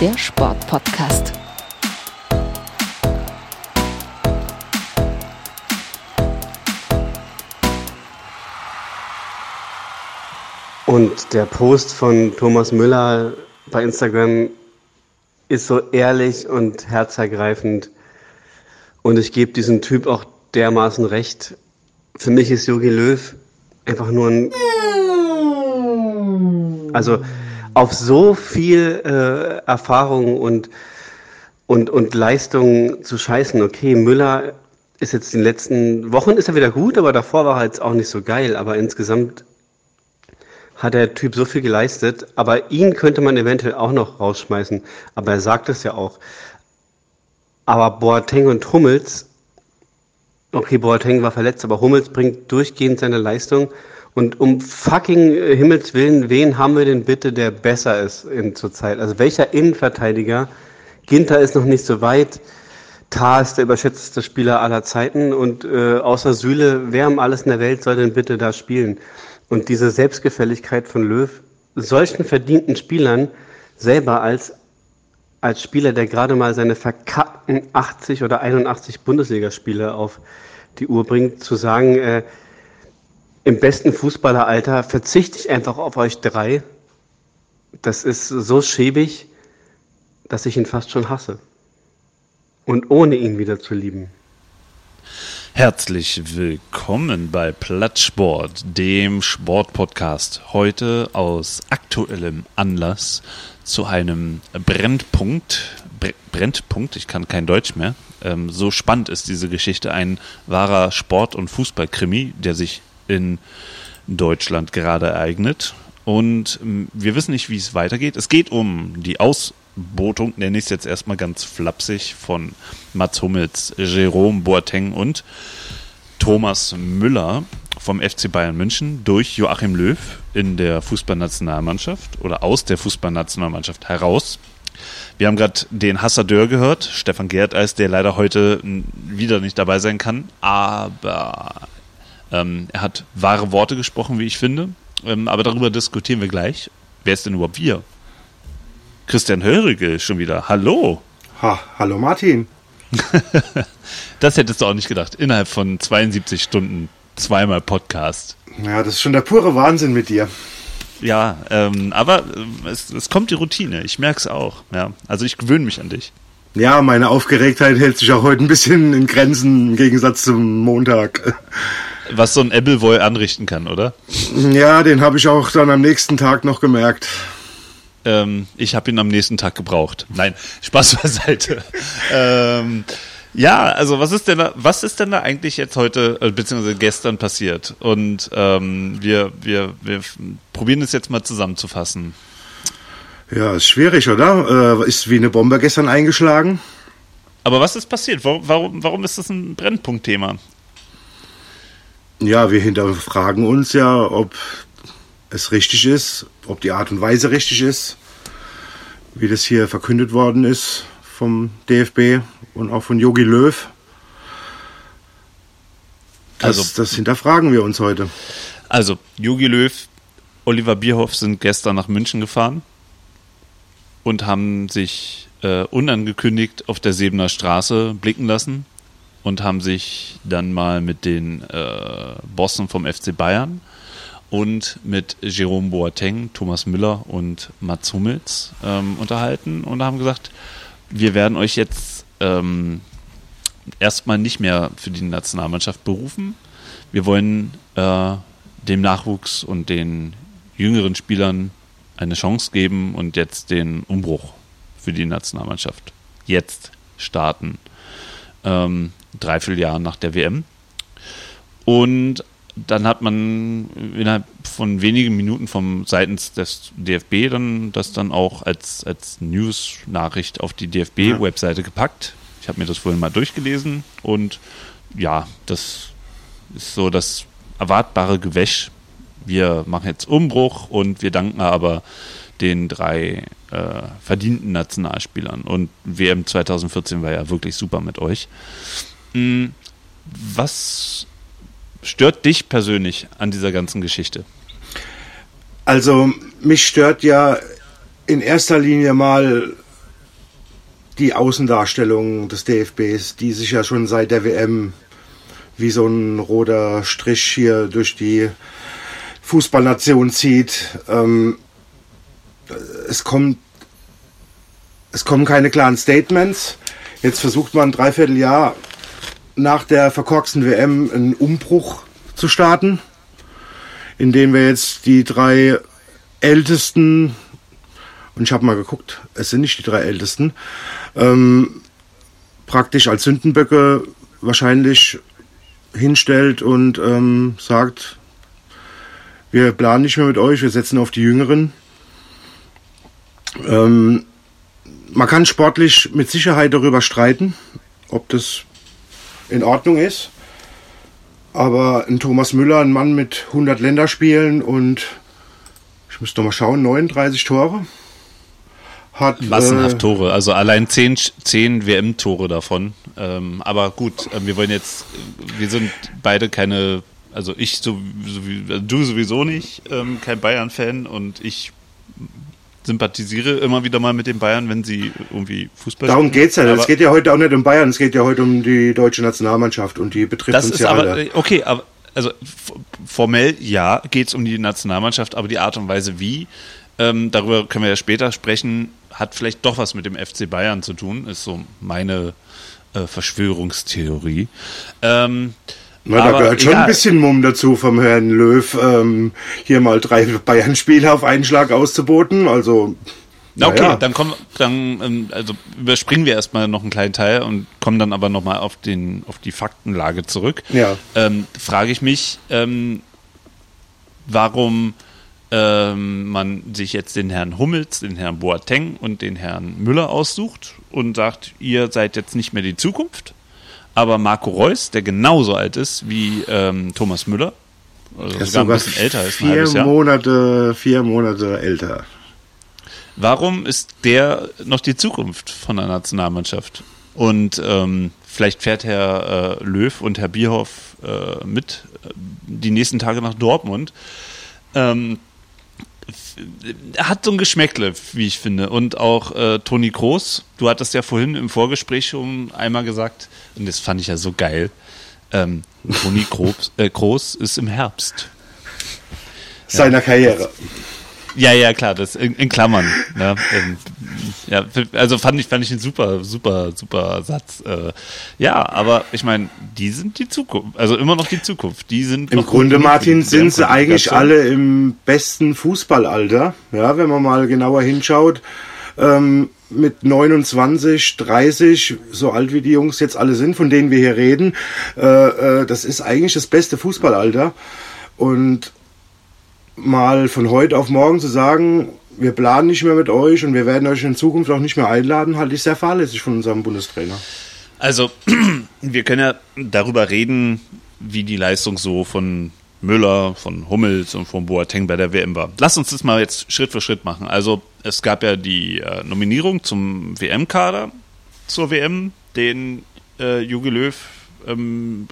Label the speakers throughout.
Speaker 1: Der Sportpodcast.
Speaker 2: Und der Post von Thomas Müller bei Instagram ist so ehrlich und herzergreifend. Und ich gebe diesem Typ auch dermaßen recht. Für mich ist Jogi Löw einfach nur ein. Also auf so viel äh, Erfahrung und, und, und Leistung zu scheißen. Okay, Müller ist jetzt in den letzten Wochen ist er wieder gut, aber davor war er jetzt auch nicht so geil. Aber insgesamt hat der Typ so viel geleistet. Aber ihn könnte man eventuell auch noch rausschmeißen. Aber er sagt es ja auch. Aber Boateng und Hummels, okay, Boateng war verletzt, aber Hummels bringt durchgehend seine Leistung. Und um fucking äh, Himmels Willen, wen haben wir denn bitte, der besser ist in zurzeit? Also welcher Innenverteidiger? Ginter ist noch nicht so weit. Tar ist der überschätzteste Spieler aller Zeiten und äh, außer Süle, wer um alles in der Welt soll denn bitte da spielen? Und diese Selbstgefälligkeit von Löw, solchen verdienten Spielern selber als, als Spieler, der gerade mal seine verkackten 80 oder 81 Bundesligaspiele auf die Uhr bringt, zu sagen, äh, im besten Fußballeralter verzichte ich einfach auf euch drei. Das ist so schäbig, dass ich ihn fast schon hasse. Und ohne ihn wieder zu lieben.
Speaker 3: Herzlich willkommen bei Plattsport, dem Sportpodcast. Heute aus aktuellem Anlass zu einem Brennpunkt. Brennpunkt, ich kann kein Deutsch mehr. Ähm, so spannend ist diese Geschichte. Ein wahrer Sport- und Fußballkrimi, der sich in Deutschland gerade ereignet. Und ähm, wir wissen nicht, wie es weitergeht. Es geht um die Ausbotung, nenne ich es jetzt erstmal ganz flapsig, von Mats Hummels, Jerome Boateng und Thomas Müller vom FC Bayern München durch Joachim Löw in der Fußballnationalmannschaft oder aus der Fußballnationalmannschaft heraus. Wir haben gerade den Hassadeur gehört, Stefan Gerdeis, der leider heute wieder nicht dabei sein kann, aber ähm, er hat wahre Worte gesprochen, wie ich finde. Ähm, aber darüber diskutieren wir gleich. Wer ist denn überhaupt wir? Christian Hörige schon wieder. Hallo.
Speaker 4: Ha, hallo Martin.
Speaker 3: das hättest du auch nicht gedacht. Innerhalb von 72 Stunden zweimal Podcast.
Speaker 4: Ja, das ist schon der pure Wahnsinn mit dir.
Speaker 3: Ja, ähm, aber äh, es, es, kommt die Routine. Ich merke es auch. Ja. Also ich gewöhne mich an dich.
Speaker 4: Ja, meine Aufgeregtheit hält sich auch heute ein bisschen in Grenzen im Gegensatz zum Montag
Speaker 3: was so ein Appleboy anrichten kann, oder?
Speaker 4: Ja, den habe ich auch dann am nächsten Tag noch gemerkt.
Speaker 3: Ähm, ich habe ihn am nächsten Tag gebraucht. Nein, Spaß beiseite. ähm, ja, also was ist denn da, was ist denn da eigentlich jetzt heute äh, beziehungsweise gestern passiert? Und ähm, wir, wir, wir probieren es jetzt mal zusammenzufassen.
Speaker 4: Ja, ist schwierig, oder? Äh, ist wie eine Bombe gestern eingeschlagen.
Speaker 3: Aber was ist passiert? Warum, warum, warum ist das ein Brennpunktthema?
Speaker 4: Ja, wir hinterfragen uns ja, ob es richtig ist, ob die Art und Weise richtig ist, wie das hier verkündet worden ist vom DFB und auch von Yogi Löw. Das, also, das hinterfragen wir uns heute.
Speaker 3: Also, Yogi Löw, Oliver Bierhoff sind gestern nach München gefahren und haben sich äh, unangekündigt auf der Sebener Straße blicken lassen und haben sich dann mal mit den äh, Bossen vom FC Bayern und mit Jerome Boateng, Thomas Müller und Mats Hummels ähm, unterhalten und haben gesagt, wir werden euch jetzt ähm, erstmal nicht mehr für die Nationalmannschaft berufen. Wir wollen äh, dem Nachwuchs und den jüngeren Spielern eine Chance geben und jetzt den Umbruch für die Nationalmannschaft jetzt starten. Ähm, dreiviertel Jahren nach der WM. Und dann hat man innerhalb von wenigen Minuten vom seitens des DFB dann das dann auch als, als News-Nachricht auf die DFB-Webseite gepackt. Ich habe mir das vorhin mal durchgelesen und ja, das ist so das erwartbare Gewäsch. Wir machen jetzt Umbruch und wir danken aber den drei äh, verdienten Nationalspielern. Und WM 2014 war ja wirklich super mit euch. Mhm. Was stört dich persönlich an dieser ganzen Geschichte?
Speaker 4: Also mich stört ja in erster Linie mal die Außendarstellung des DFBs, die sich ja schon seit der WM wie so ein roter Strich hier durch die Fußballnation zieht. Ähm, es kommt, es kommen keine klaren Statements. Jetzt versucht man ein Dreivierteljahr nach der verkorksten WM einen Umbruch zu starten, indem wir jetzt die drei ältesten, und ich habe mal geguckt, es sind nicht die drei ältesten, ähm, praktisch als Sündenböcke wahrscheinlich hinstellt und ähm, sagt, wir planen nicht mehr mit euch, wir setzen auf die Jüngeren. Ähm, man kann sportlich mit Sicherheit darüber streiten, ob das in Ordnung ist. Aber ein Thomas Müller, ein Mann mit 100 Länderspielen und ich muss noch mal schauen, 39 Tore.
Speaker 3: Hat, Massenhaft äh, Tore, also allein 10, 10 WM-Tore davon. Ähm, aber gut, äh, wir wollen jetzt, wir sind beide keine, also ich, so, so, du sowieso nicht, ähm, kein Bayern-Fan und ich sympathisiere immer wieder mal mit den Bayern, wenn sie irgendwie Fußball
Speaker 4: Darum geht es ja. Es geht ja heute auch nicht um Bayern, es geht ja heute um die deutsche Nationalmannschaft und die betrifft das uns ist ja aber, alle.
Speaker 3: Okay, aber also formell ja geht es um die Nationalmannschaft, aber die Art und Weise wie, ähm, darüber können wir ja später sprechen, hat vielleicht doch was mit dem FC Bayern zu tun, ist so meine äh, Verschwörungstheorie. Ähm,
Speaker 4: na, da gehört schon egal. ein bisschen Mumm dazu vom Herrn Löw, ähm, hier mal drei Bayern-Spiele auf einen Schlag auszuboten. Also.
Speaker 3: Na okay, ja. dann kommen, dann ähm, also überspringen wir erstmal noch einen kleinen Teil und kommen dann aber nochmal auf den, auf die Faktenlage zurück.
Speaker 4: Ja.
Speaker 3: Ähm, frage ich mich, ähm, warum ähm, man sich jetzt den Herrn Hummels, den Herrn Boateng und den Herrn Müller aussucht und sagt, ihr seid jetzt nicht mehr die Zukunft, aber Marco Reus, der genauso alt ist wie ähm, Thomas Müller,
Speaker 4: also sogar, sogar, ein bisschen älter ist, vier Monate, vier Monate älter.
Speaker 3: Warum ist der noch die Zukunft von der Nationalmannschaft? Und ähm, vielleicht fährt Herr äh, Löw und Herr Bierhoff äh, mit die nächsten Tage nach Dortmund. Ähm, hat so ein Geschmäckle, wie ich finde. Und auch äh, Toni Kroos, du hattest ja vorhin im Vorgespräch schon einmal gesagt, und das fand ich ja so geil, ähm, Toni Kroos, äh, Kroos ist im Herbst.
Speaker 4: Seiner ja, Karriere.
Speaker 3: Ja, ja, klar, das in, in Klammern. Ja, ähm, ja, also fand ich, fand ich einen super, super, super Satz. Äh, ja, aber ich meine, die sind die Zukunft, also immer noch die Zukunft. Die sind
Speaker 4: Im Grunde, Martin, sind sie eigentlich alle im besten Fußballalter. Ja, wenn man mal genauer hinschaut. Ähm, mit 29, 30, so alt wie die Jungs jetzt alle sind, von denen wir hier reden, äh, äh, das ist eigentlich das beste Fußballalter. Und mal von heute auf morgen zu sagen, wir planen nicht mehr mit euch und wir werden euch in Zukunft auch nicht mehr einladen, halte ich sehr fahrlässig von unserem Bundestrainer.
Speaker 3: Also, wir können ja darüber reden, wie die Leistung so von Müller, von Hummels und von Boateng bei der WM war. Lass uns das mal jetzt Schritt für Schritt machen. Also, es gab ja die äh, Nominierung zum WM-Kader zur WM, den äh, Jogi Löw ähm,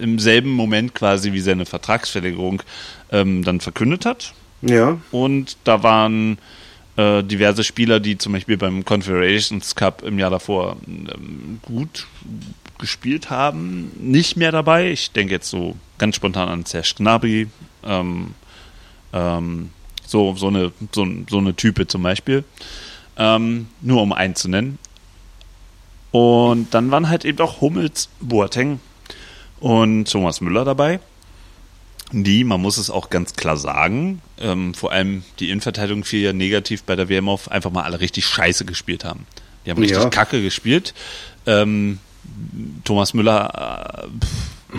Speaker 3: im selben Moment quasi wie seine Vertragsverlängerung ähm, dann verkündet hat.
Speaker 4: Ja.
Speaker 3: Und da waren äh, diverse Spieler, die zum Beispiel beim Confederations Cup im Jahr davor ähm, gut gespielt haben, nicht mehr dabei. Ich denke jetzt so ganz spontan an Serge Gnabry, ähm, ähm, so, so, eine, so, so eine Type zum Beispiel. Ähm, nur um einen zu nennen. Und dann waren halt eben auch Hummels, Boateng und Thomas Müller dabei die, man muss es auch ganz klar sagen, ähm, vor allem die Innenverteidigung fiel ja negativ bei der WM auf, einfach mal alle richtig scheiße gespielt haben. Die haben richtig ja. kacke gespielt. Ähm, Thomas Müller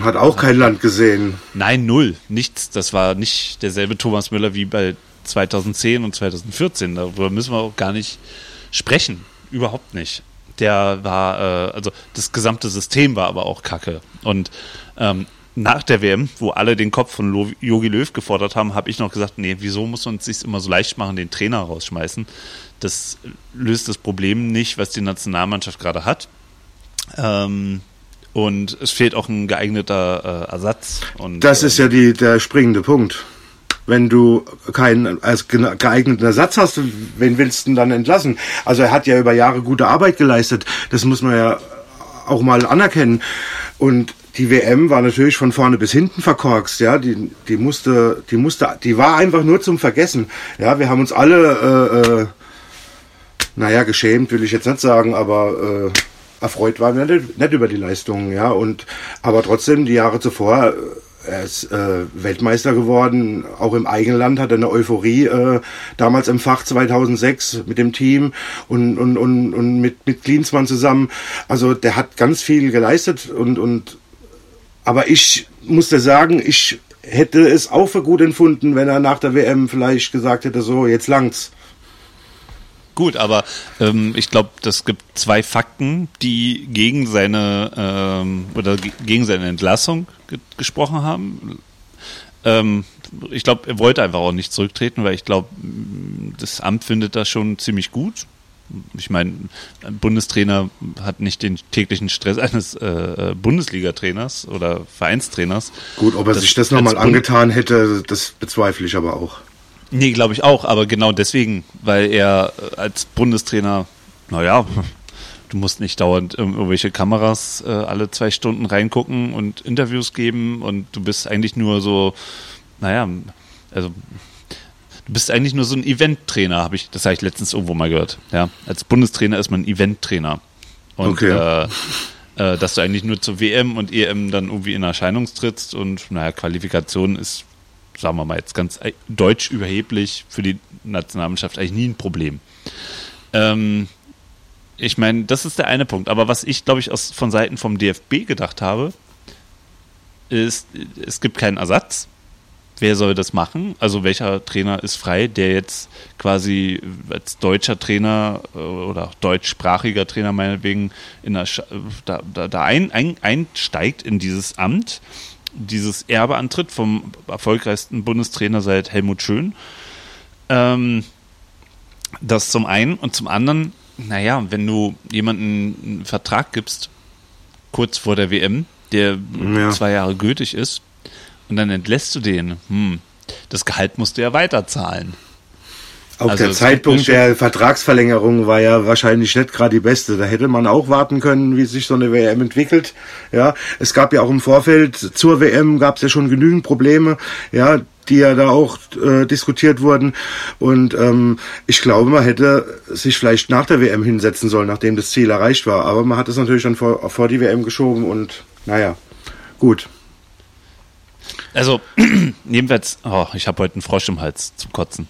Speaker 4: Hat auch kein Land gesehen.
Speaker 3: Nein, null. Nichts. Das war nicht derselbe Thomas Müller wie bei 2010 und 2014. Darüber müssen wir auch gar nicht sprechen. Überhaupt nicht. Der war, äh, also das gesamte System war aber auch kacke. Und ähm, nach der WM, wo alle den Kopf von Jogi Löw gefordert haben, habe ich noch gesagt, nee, wieso muss man es sich immer so leicht machen, den Trainer rausschmeißen? Das löst das Problem nicht, was die Nationalmannschaft gerade hat. Ähm, und es fehlt auch ein geeigneter äh, Ersatz. Und,
Speaker 4: das ist ja ähm, die, der springende Punkt. Wenn du keinen als geeigneten Ersatz hast, wen willst du denn dann entlassen? Also er hat ja über Jahre gute Arbeit geleistet. Das muss man ja auch mal anerkennen. Und die WM war natürlich von vorne bis hinten verkorkst, ja, die, die musste, die musste, die war einfach nur zum Vergessen. Ja, wir haben uns alle, äh, äh, naja, geschämt will ich jetzt nicht sagen, aber äh, erfreut waren wir nicht, nicht über die Leistungen, ja. Und aber trotzdem, die Jahre zuvor, äh, er ist äh, Weltmeister geworden, auch im eigenen Land hat er eine Euphorie äh, damals im Fach 2006 mit dem Team und, und, und, und mit, mit Klinsmann zusammen. Also der hat ganz viel geleistet und, und aber ich musste sagen, ich hätte es auch für gut empfunden, wenn er nach der WM vielleicht gesagt hätte, so, jetzt langt's.
Speaker 3: Gut, aber ähm, ich glaube, das gibt zwei Fakten, die gegen seine ähm, oder gegen seine Entlassung ge gesprochen haben. Ähm, ich glaube, er wollte einfach auch nicht zurücktreten, weil ich glaube, das Amt findet das schon ziemlich gut. Ich meine, ein Bundestrainer hat nicht den täglichen Stress eines äh, äh Bundesliga-Trainers oder Vereinstrainers.
Speaker 4: Gut, ob er das sich das nochmal angetan hätte, das bezweifle ich aber auch.
Speaker 3: Nee, glaube ich auch, aber genau deswegen, weil er äh, als Bundestrainer, naja, du musst nicht dauernd irgendwelche Kameras äh, alle zwei Stunden reingucken und Interviews geben und du bist eigentlich nur so, naja, also du bist eigentlich nur so ein Event-Trainer, habe ich, das habe ich letztens irgendwo mal gehört. Ja, als Bundestrainer ist man Event-Trainer. Und okay. äh, äh, dass du eigentlich nur zur WM und EM dann irgendwie in Erscheinung trittst und naja, Qualifikation ist sagen wir mal jetzt ganz deutsch überheblich, für die Nationalmannschaft eigentlich nie ein Problem. Ähm, ich meine, das ist der eine Punkt. Aber was ich, glaube ich, aus, von Seiten vom DFB gedacht habe, ist, es gibt keinen Ersatz. Wer soll das machen? Also welcher Trainer ist frei, der jetzt quasi als deutscher Trainer äh, oder deutschsprachiger Trainer meinetwegen in der, da, da, da ein, ein, einsteigt in dieses Amt dieses Erbe antritt vom erfolgreichsten Bundestrainer seit Helmut Schön. Ähm, das zum einen und zum anderen, naja, wenn du jemanden einen Vertrag gibst, kurz vor der WM, der ja. zwei Jahre gültig ist, und dann entlässt du den, hm, das Gehalt musst du ja weiterzahlen.
Speaker 4: Auch also der Zeitpunkt der Vertragsverlängerung war ja wahrscheinlich nicht gerade die beste. Da hätte man auch warten können, wie sich so eine WM entwickelt. Ja, es gab ja auch im Vorfeld zur WM gab es ja schon genügend Probleme. Ja, die ja da auch äh, diskutiert wurden. Und ähm, ich glaube, man hätte sich vielleicht nach der WM hinsetzen sollen, nachdem das Ziel erreicht war. Aber man hat es natürlich dann vor, vor die WM geschoben und naja, gut.
Speaker 3: Also, jedenfalls, oh, ich habe heute einen Frosch im Hals zum Kotzen.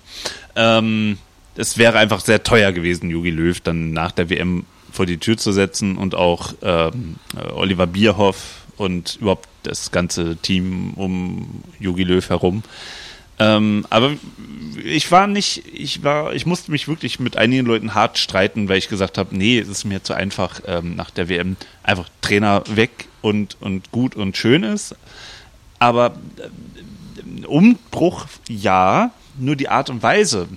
Speaker 3: Ähm, es wäre einfach sehr teuer gewesen, Jogi Löw dann nach der WM vor die Tür zu setzen und auch ähm, Oliver Bierhoff und überhaupt das ganze Team um Jogi Löw herum. Ähm, aber ich war nicht, ich war, ich musste mich wirklich mit einigen Leuten hart streiten, weil ich gesagt habe, nee, es ist mir zu einfach ähm, nach der WM einfach Trainer weg und, und gut und schön ist. Aber äh, Umbruch ja, nur die Art und Weise,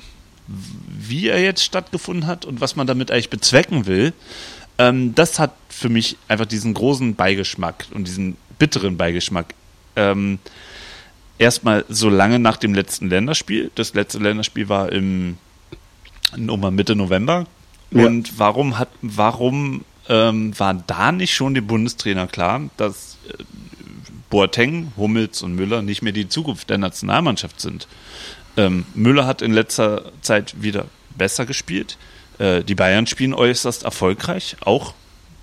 Speaker 3: wie er jetzt stattgefunden hat und was man damit eigentlich bezwecken will, ähm, das hat für mich einfach diesen großen Beigeschmack und diesen bitteren Beigeschmack. Ähm, erstmal so lange nach dem letzten Länderspiel. Das letzte Länderspiel war im Nummer Mitte November. Ja. Und warum hat, warum ähm, war da nicht schon dem Bundestrainer klar, dass äh, Boateng, Hummels und Müller nicht mehr die Zukunft der Nationalmannschaft sind? Ähm, Müller hat in letzter Zeit wieder besser gespielt. Äh, die Bayern spielen äußerst erfolgreich, auch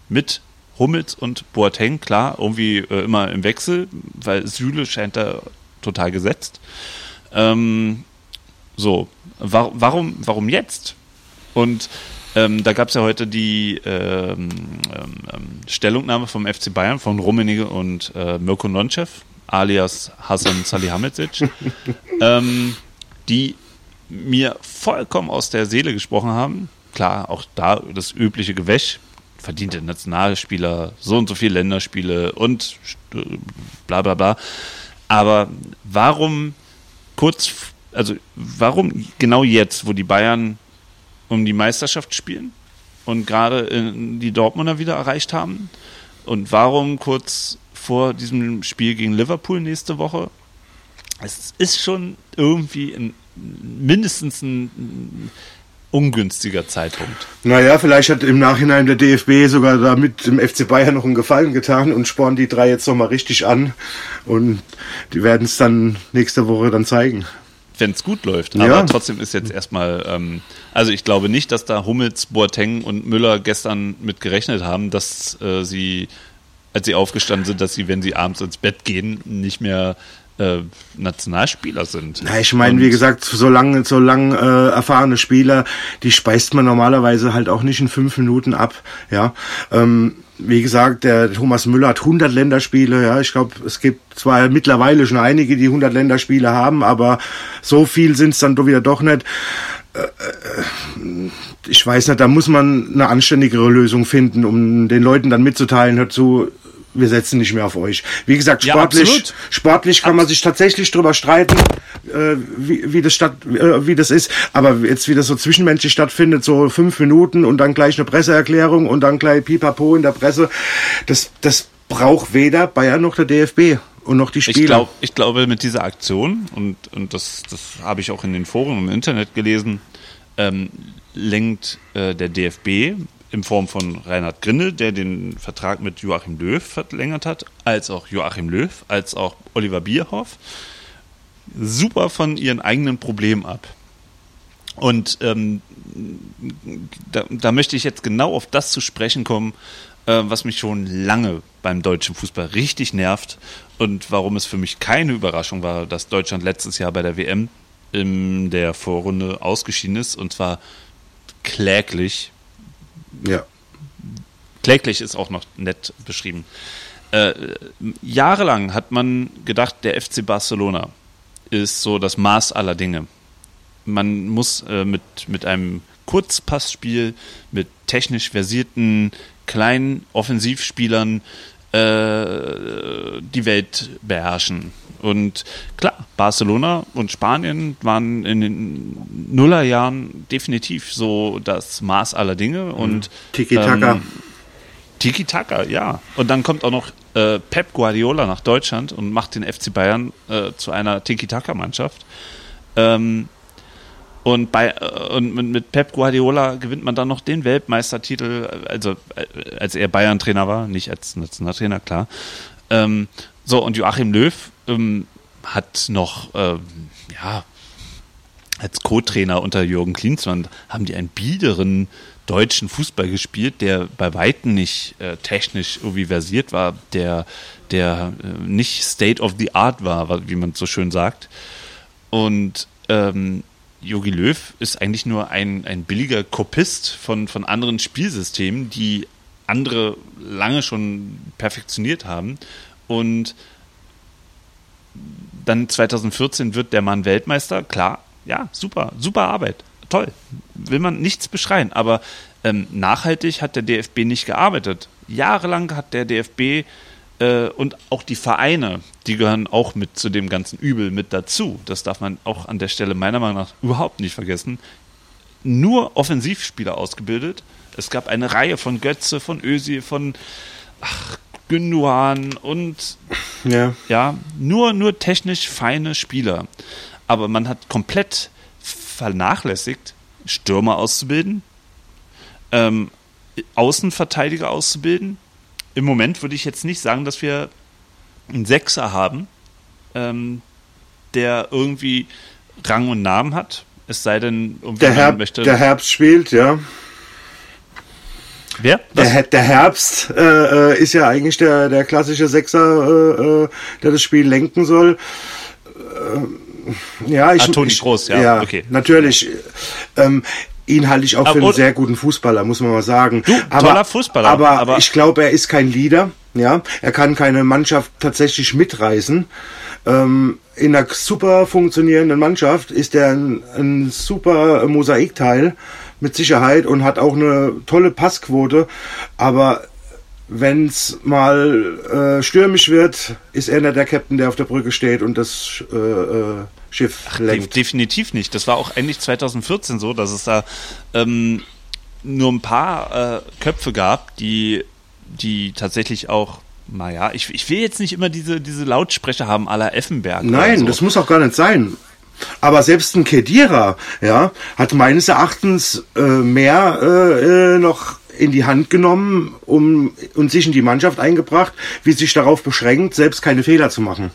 Speaker 3: mit Hummels und Boateng, klar, irgendwie äh, immer im Wechsel, weil Süle scheint da total gesetzt. Ähm, so, wa warum, warum jetzt? Und Ähm, da gab es ja heute die ähm, ähm, ähm Stellungnahme vom FC Bayern von Rummenigge und äh, Mirko Nonchev, alias Hasan Salihamidzic, ähm, die mir vollkommen aus der Seele gesprochen haben. Klar, auch da das übliche Gewäsch, verdiente Nationalspieler, so und so viele Länderspiele und bla bla bla. Aber warum kurz, also warum genau jetzt, wo die Bayern um die Meisterschaft spielen und gerade die Dortmunder wieder erreicht haben? Und warum kurz vor diesem Spiel gegen Liverpool nächste Woche? Es ist schon irgendwie ein, mindestens ein ungünstiger Zeitpunkt.
Speaker 4: Naja, vielleicht hat im Nachhinein der DFB sogar damit dem FC Bayern noch einen Gefallen getan und spornt die drei jetzt nochmal richtig an. Und die werden es dann nächste Woche dann zeigen.
Speaker 3: Wenn es gut läuft. Aber ja. trotzdem ist jetzt erstmal, ähm, also ich glaube nicht, dass da Hummels, Boateng und Müller gestern mit gerechnet haben, dass äh, sie, als sie aufgestanden sind, dass sie, wenn sie abends ins Bett gehen, nicht mehr äh, Nationalspieler sind.
Speaker 4: Ja, ich meine, wie gesagt, so lange, so lang äh, erfahrene Spieler, die speist man normalerweise halt auch nicht in fünf Minuten ab. Ja, ähm, wie gesagt, der Thomas Müller hat 100 Länderspiele. Ja, ich glaube, es gibt zwar mittlerweile schon einige, die 100 Länderspiele haben, aber so viel sind es dann doch wieder doch nicht äh, äh, ich weiß nicht, da muss man eine anständigere Lösung finden, um den Leuten dann mitzuteilen, hört zu, wir setzen nicht mehr auf euch. Wie gesagt, sportlich, ja, sportlich kann man sich tatsächlich drüber streiten, äh, wie, wie, das statt, äh, wie das ist. Aber jetzt, wie das so zwischenmenschlich stattfindet, so fünf Minuten und dann gleich eine Presseerklärung und dann gleich Pipapo in der Presse, das, das braucht weder Bayern noch der DFB und noch die Spieler.
Speaker 3: Ich, glaub, ich glaube, mit dieser Aktion, und, und das, das habe ich auch in den Foren im Internet gelesen, ähm, lenkt äh, der DFB in Form von Reinhard Grindel, der den Vertrag mit Joachim Löw verlängert hat, als auch Joachim Löw, als auch Oliver Bierhoff, super von ihren eigenen Problemen ab. Und ähm, da, da, möchte ich jetzt genau auf das zu sprechen kommen, äh, was mich schon lange beim deutschen Fußball richtig nervt und warum es für mich keine Überraschung war, dass Deutschland letztes Jahr bei der WM in der Vorrunde ausgeschieden ist und zwar kläglich
Speaker 4: ja.
Speaker 3: Kläglich ist auch noch nett beschrieben. Äh, jahrelang hat man gedacht, der FC Barcelona ist so das Maß aller Dinge. Man muss äh, mit, mit einem Kurzpassspiel, mit technisch versierten kleinen Offensivspielern äh, die Welt beherrschen. Und klar, Barcelona und Spanien waren in den Nullerjahren definitiv so das Maß aller Dinge. Mhm. Und
Speaker 4: Tiki-Taka. Ähm,
Speaker 3: Tiki-Taka, ja. Und dann kommt auch noch äh, Pep Guardiola nach Deutschland und macht den FC Bayern äh, zu einer Tiki-Taka-Mannschaft. Ähm, und, bei, äh, und mit Pep Guardiola gewinnt man dann noch den Weltmeistertitel, also äh, als er Bayern-Trainer war, nicht als Nationaltrainer, klar. Ähm, so, und Joachim Löw ähm, hat noch, ähm, ja, als Co-Trainer unter Jürgen Klinsmann haben die einen biederen deutschen Fußball gespielt, der bei Weitem nicht äh, technisch irgendwie versiert war, der, der äh, nicht State of the Art war, wie man so schön sagt. Und ähm, Jogi Löw ist eigentlich nur ein, ein billiger Kopist von, von anderen Spielsystemen, die andere lange schon perfektioniert haben. Und dann 2014 wird der Mann Weltmeister. Klar, ja, super, super Arbeit. Toll. Will man nichts beschreien. Aber ähm, nachhaltig hat der DFB nicht gearbeitet. Jahrelang hat der DFB äh, und auch die Vereine, die gehören auch mit zu dem ganzen Übel mit dazu. Das darf man auch an der Stelle meiner Meinung nach überhaupt nicht vergessen. Nur Offensivspieler ausgebildet. Es gab eine Reihe von Götze, von Ösi, von ach, Günduan und ja. ja, nur, nur technisch feine Spieler. Aber man hat komplett vernachlässigt, Stürmer auszubilden, ähm, Außenverteidiger auszubilden. Im Moment würde ich jetzt nicht sagen, dass wir einen Sechser haben, ähm, der irgendwie Rang und Namen hat. Es sei denn,
Speaker 4: der, Herb, möchte. Der Herbst spielt, ja.
Speaker 3: Wer?
Speaker 4: Der, der, Herbst äh, äh, ist ja eigentlich der, der klassische Sechser, äh, äh der das Spiel lenken soll. Äh, ja, ich,
Speaker 3: ah, Toni Groß, ja.
Speaker 4: ja okay. Natürlich. Ähm, ihn halte ich auch für einen sehr guten Fußballer, muss man mal sagen.
Speaker 3: Du,
Speaker 4: aber,
Speaker 3: toller Fußballer.
Speaker 4: Aber,
Speaker 3: aber
Speaker 4: ich glaube, er ist kein Leader. Ja, er kann keine Mannschaft tatsächlich mitreißen. Ähm, in einer super funktionierenden Mannschaft ist er ein, ein super Mosaikteil mit Sicherheit und hat auch eine tolle Passquote. Aber wenn es mal äh, stürmisch wird, ist er nicht der Captain, der auf der Brücke steht und das äh, äh, Schiff
Speaker 3: Ach,
Speaker 4: lenkt.
Speaker 3: Definitiv nicht. Das war auch eigentlich 2014 so, dass es da ähm, nur ein paar äh, Köpfe gab, die, die tatsächlich auch naja, ich, ich will jetzt nicht immer diese, diese Lautsprecher haben aller Effenberg.
Speaker 4: Nein,
Speaker 3: so.
Speaker 4: das muss auch gar nicht sein. Aber selbst ein Kedira, ja, hat meines Erachtens äh, mehr äh, äh, noch in die Hand genommen um, und sich in die Mannschaft eingebracht, wie sich darauf beschränkt, selbst keine Fehler zu machen.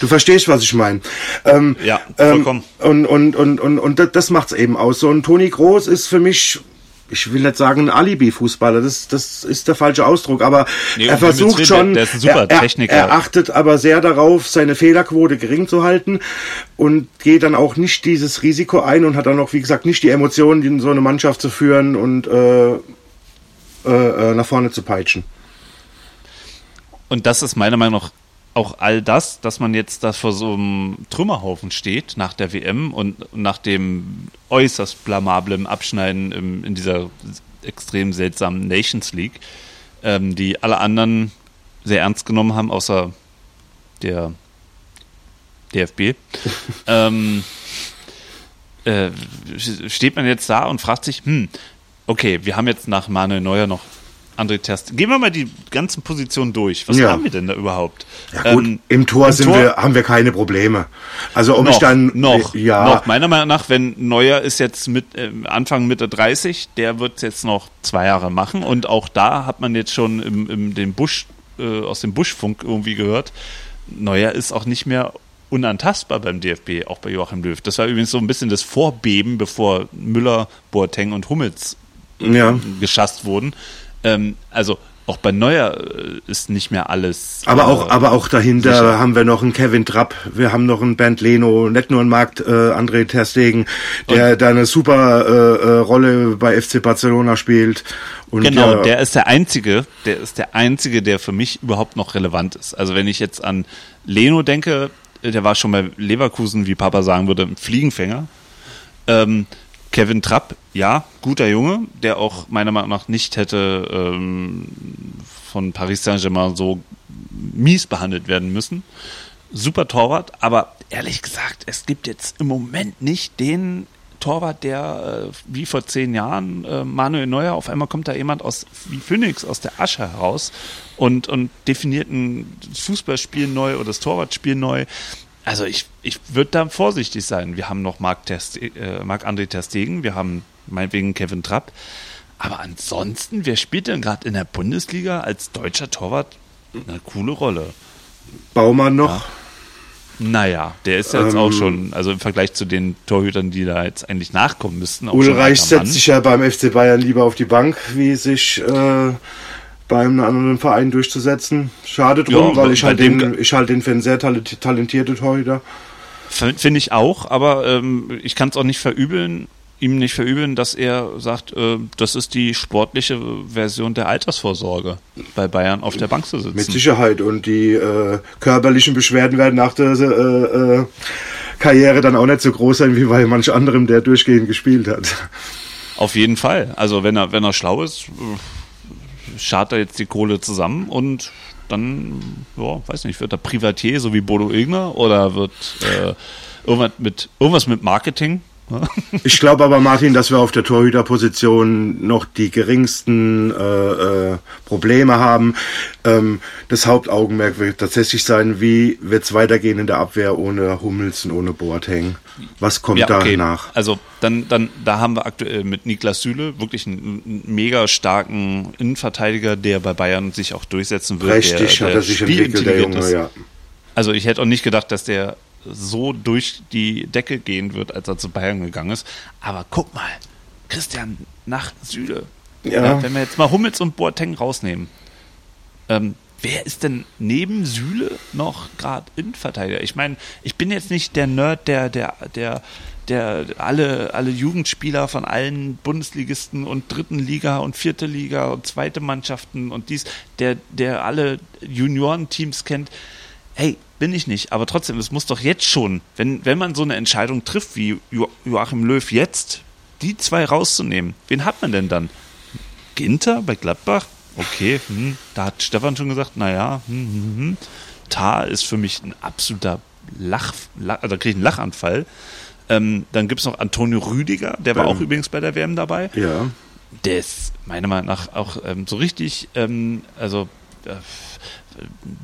Speaker 4: Du verstehst, was ich meine. Ähm,
Speaker 3: ja, vollkommen.
Speaker 4: Ähm, und, und, und, und, und das, macht's eben aus. So ein Toni Groß ist für mich ich will nicht sagen ein Alibi-Fußballer, das, das ist der falsche Ausdruck, aber
Speaker 3: Nee,
Speaker 4: er versucht
Speaker 3: Willen,
Speaker 4: schon,
Speaker 3: der- der ist ein super
Speaker 4: er, er,
Speaker 3: Techniker.
Speaker 4: er achtet aber sehr darauf, seine Fehlerquote gering zu halten und geht dann auch nicht dieses Risiko ein und hat dann auch, wie gesagt, nicht die Emotionen, in so eine Mannschaft zu führen und äh, äh, äh, nach vorne zu peitschen.
Speaker 3: Und das ist meiner Meinung nach auch all das, dass man jetzt da vor so einem Trümmerhaufen steht nach der WM und nach dem äußerst blamablen Abschneiden im, in dieser extrem seltsamen Nations League, ähm, die alle anderen sehr ernst genommen haben, außer der DFB. ähm, äh, steht man jetzt da und fragt sich, hm, okay, wir haben jetzt nach Manuel Neuer noch André Test. Gehen wir mal die ganzen Positionen durch. Was
Speaker 4: Ja.
Speaker 3: haben wir denn da überhaupt?
Speaker 4: Ja gut,
Speaker 3: Ähm,
Speaker 4: im Tor,
Speaker 3: im
Speaker 4: sind
Speaker 3: Tor-
Speaker 4: Wir, haben wir keine Probleme. Also ob
Speaker 3: noch,
Speaker 4: ich dann
Speaker 3: noch,
Speaker 4: ja,
Speaker 3: noch. Meiner Meinung nach, wenn Neuer ist jetzt mit äh, Anfang Mitte 30, der wird jetzt noch zwei Jahre machen und auch da hat man jetzt schon im, im den Busch äh, aus dem Buschfunk irgendwie gehört, Neuer ist auch nicht mehr unantastbar beim DFB, auch bei Joachim Löw. Das war übrigens so ein bisschen das Vorbeben, bevor Müller, Boateng und Hummels
Speaker 4: ja.
Speaker 3: geschasst wurden. Ähm, also auch bei Neuer äh, ist nicht mehr alles.
Speaker 4: Aber
Speaker 3: äh,
Speaker 4: auch, aber auch dahinter
Speaker 3: sicher.
Speaker 4: haben wir noch einen Kevin Trapp, wir haben noch einen Bernd Leno, nicht nur einen Markt äh, André Ter Stegen, der da eine super äh, äh, Rolle bei FC Barcelona spielt. Und
Speaker 3: Genau,
Speaker 4: ja,
Speaker 3: der ist der einzige, der ist der einzige, der für mich überhaupt noch relevant ist. Also wenn ich jetzt an Leno denke, der war schon bei Leverkusen, wie Papa sagen würde, ein Fliegenfänger. Ähm, Kevin Trapp, ja, guter Junge, der auch meiner Meinung nach nicht hätte ähm, von Paris Saint-Germain so mies behandelt werden müssen. Super Torwart, aber ehrlich gesagt, es gibt jetzt im Moment nicht den Torwart, der äh, wie vor zehn Jahren äh, Manuel Neuer, auf einmal kommt da jemand aus wie Phoenix aus der Asche heraus und, und definiert ein Fußballspiel neu oder das Torwartspiel neu. Also ich, ich würde da vorsichtig sein. Wir haben noch Marc, Terste äh, Marc André Ter Stegen, wir haben meinetwegen Kevin Trapp. Aber ansonsten, wer spielt denn gerade in der Bundesliga als deutscher Torwart eine coole Rolle?
Speaker 4: Baumann noch.
Speaker 3: Naja, der ist ja jetzt
Speaker 4: Ähm,
Speaker 3: auch schon, also im Vergleich zu den Torhütern, die da jetzt eigentlich nachkommen müssten.
Speaker 4: Ulreich setzt sich ja beim FC Bayern lieber auf die Bank, wie sich äh, bei einem anderen Verein durchzusetzen. Schade drum,
Speaker 3: Ja,
Speaker 4: weil ich
Speaker 3: bei
Speaker 4: halte
Speaker 3: dem
Speaker 4: den, ich halte den für einen sehr talent- talentierten Torhüter.
Speaker 3: Finde ich auch, aber ähm, ich kann es auch nicht verübeln, ihm nicht verübeln, dass er sagt, äh, das ist die sportliche Version der Altersvorsorge, bei Bayern auf der Bank zu sitzen.
Speaker 4: Mit Sicherheit. Und die äh, körperlichen Beschwerden werden nach der äh, äh, Karriere dann auch nicht so groß sein wie bei manch anderem, der durchgehend gespielt hat.
Speaker 3: Auf jeden Fall. Also wenn er, wenn er schlau ist, äh, schart er jetzt die Kohle zusammen und dann, ja, weiß nicht, wird er Privatier, so wie Bodo Ilgner, oder wird äh, irgendwas mit irgendwas mit Marketing?
Speaker 4: Ich glaube aber, Martin, dass wir auf der Torhüterposition noch die geringsten äh, äh, Probleme haben. Ähm, das Hauptaugenmerk wird tatsächlich sein, wie wird es weitergehen in der Abwehr ohne Hummels und ohne Boateng? Was kommt
Speaker 3: Ja, okay.
Speaker 4: danach?
Speaker 3: Also dann, dann, da haben wir aktuell mit Niklas Süle wirklich einen, mega starken Innenverteidiger, der bei Bayern sich auch durchsetzen wird.
Speaker 4: Richtig
Speaker 3: der,
Speaker 4: hat er sich entwickelt, der Junge, ja.
Speaker 3: Also ich hätte auch nicht gedacht, dass der so durch die Decke gehen wird, als er zu Bayern gegangen ist. Aber guck mal, Christian, nach Süle.
Speaker 4: Ja.
Speaker 3: Ja, wenn wir jetzt mal Hummels und Boateng rausnehmen, ähm, wer ist denn neben Süle noch gerade Innenverteidiger? Ich meine, ich bin jetzt nicht der Nerd, der, der, der, der alle, alle Jugendspieler von allen Bundesligisten und dritten Liga und vierte Liga und zweite Mannschaften und dies, der, der alle Juniorenteams kennt. Hey, bin ich nicht. Aber trotzdem, es muss doch jetzt schon, wenn, wenn man so eine Entscheidung trifft, wie jo Joachim Löw jetzt, die zwei rauszunehmen, wen hat man denn dann? Ginter bei Gladbach? Okay, hm, da hat Stefan schon gesagt, naja, hm, hm, hm. Tar ist für mich ein absoluter Lach, Lach also da kriege ich einen Lachanfall. Ähm, dann gibt es noch Antonio Rüdiger, der war ähm, auch übrigens bei der WM dabei.
Speaker 4: Ja.
Speaker 3: Der ist meiner Meinung nach auch ähm, so richtig, ähm, also äh,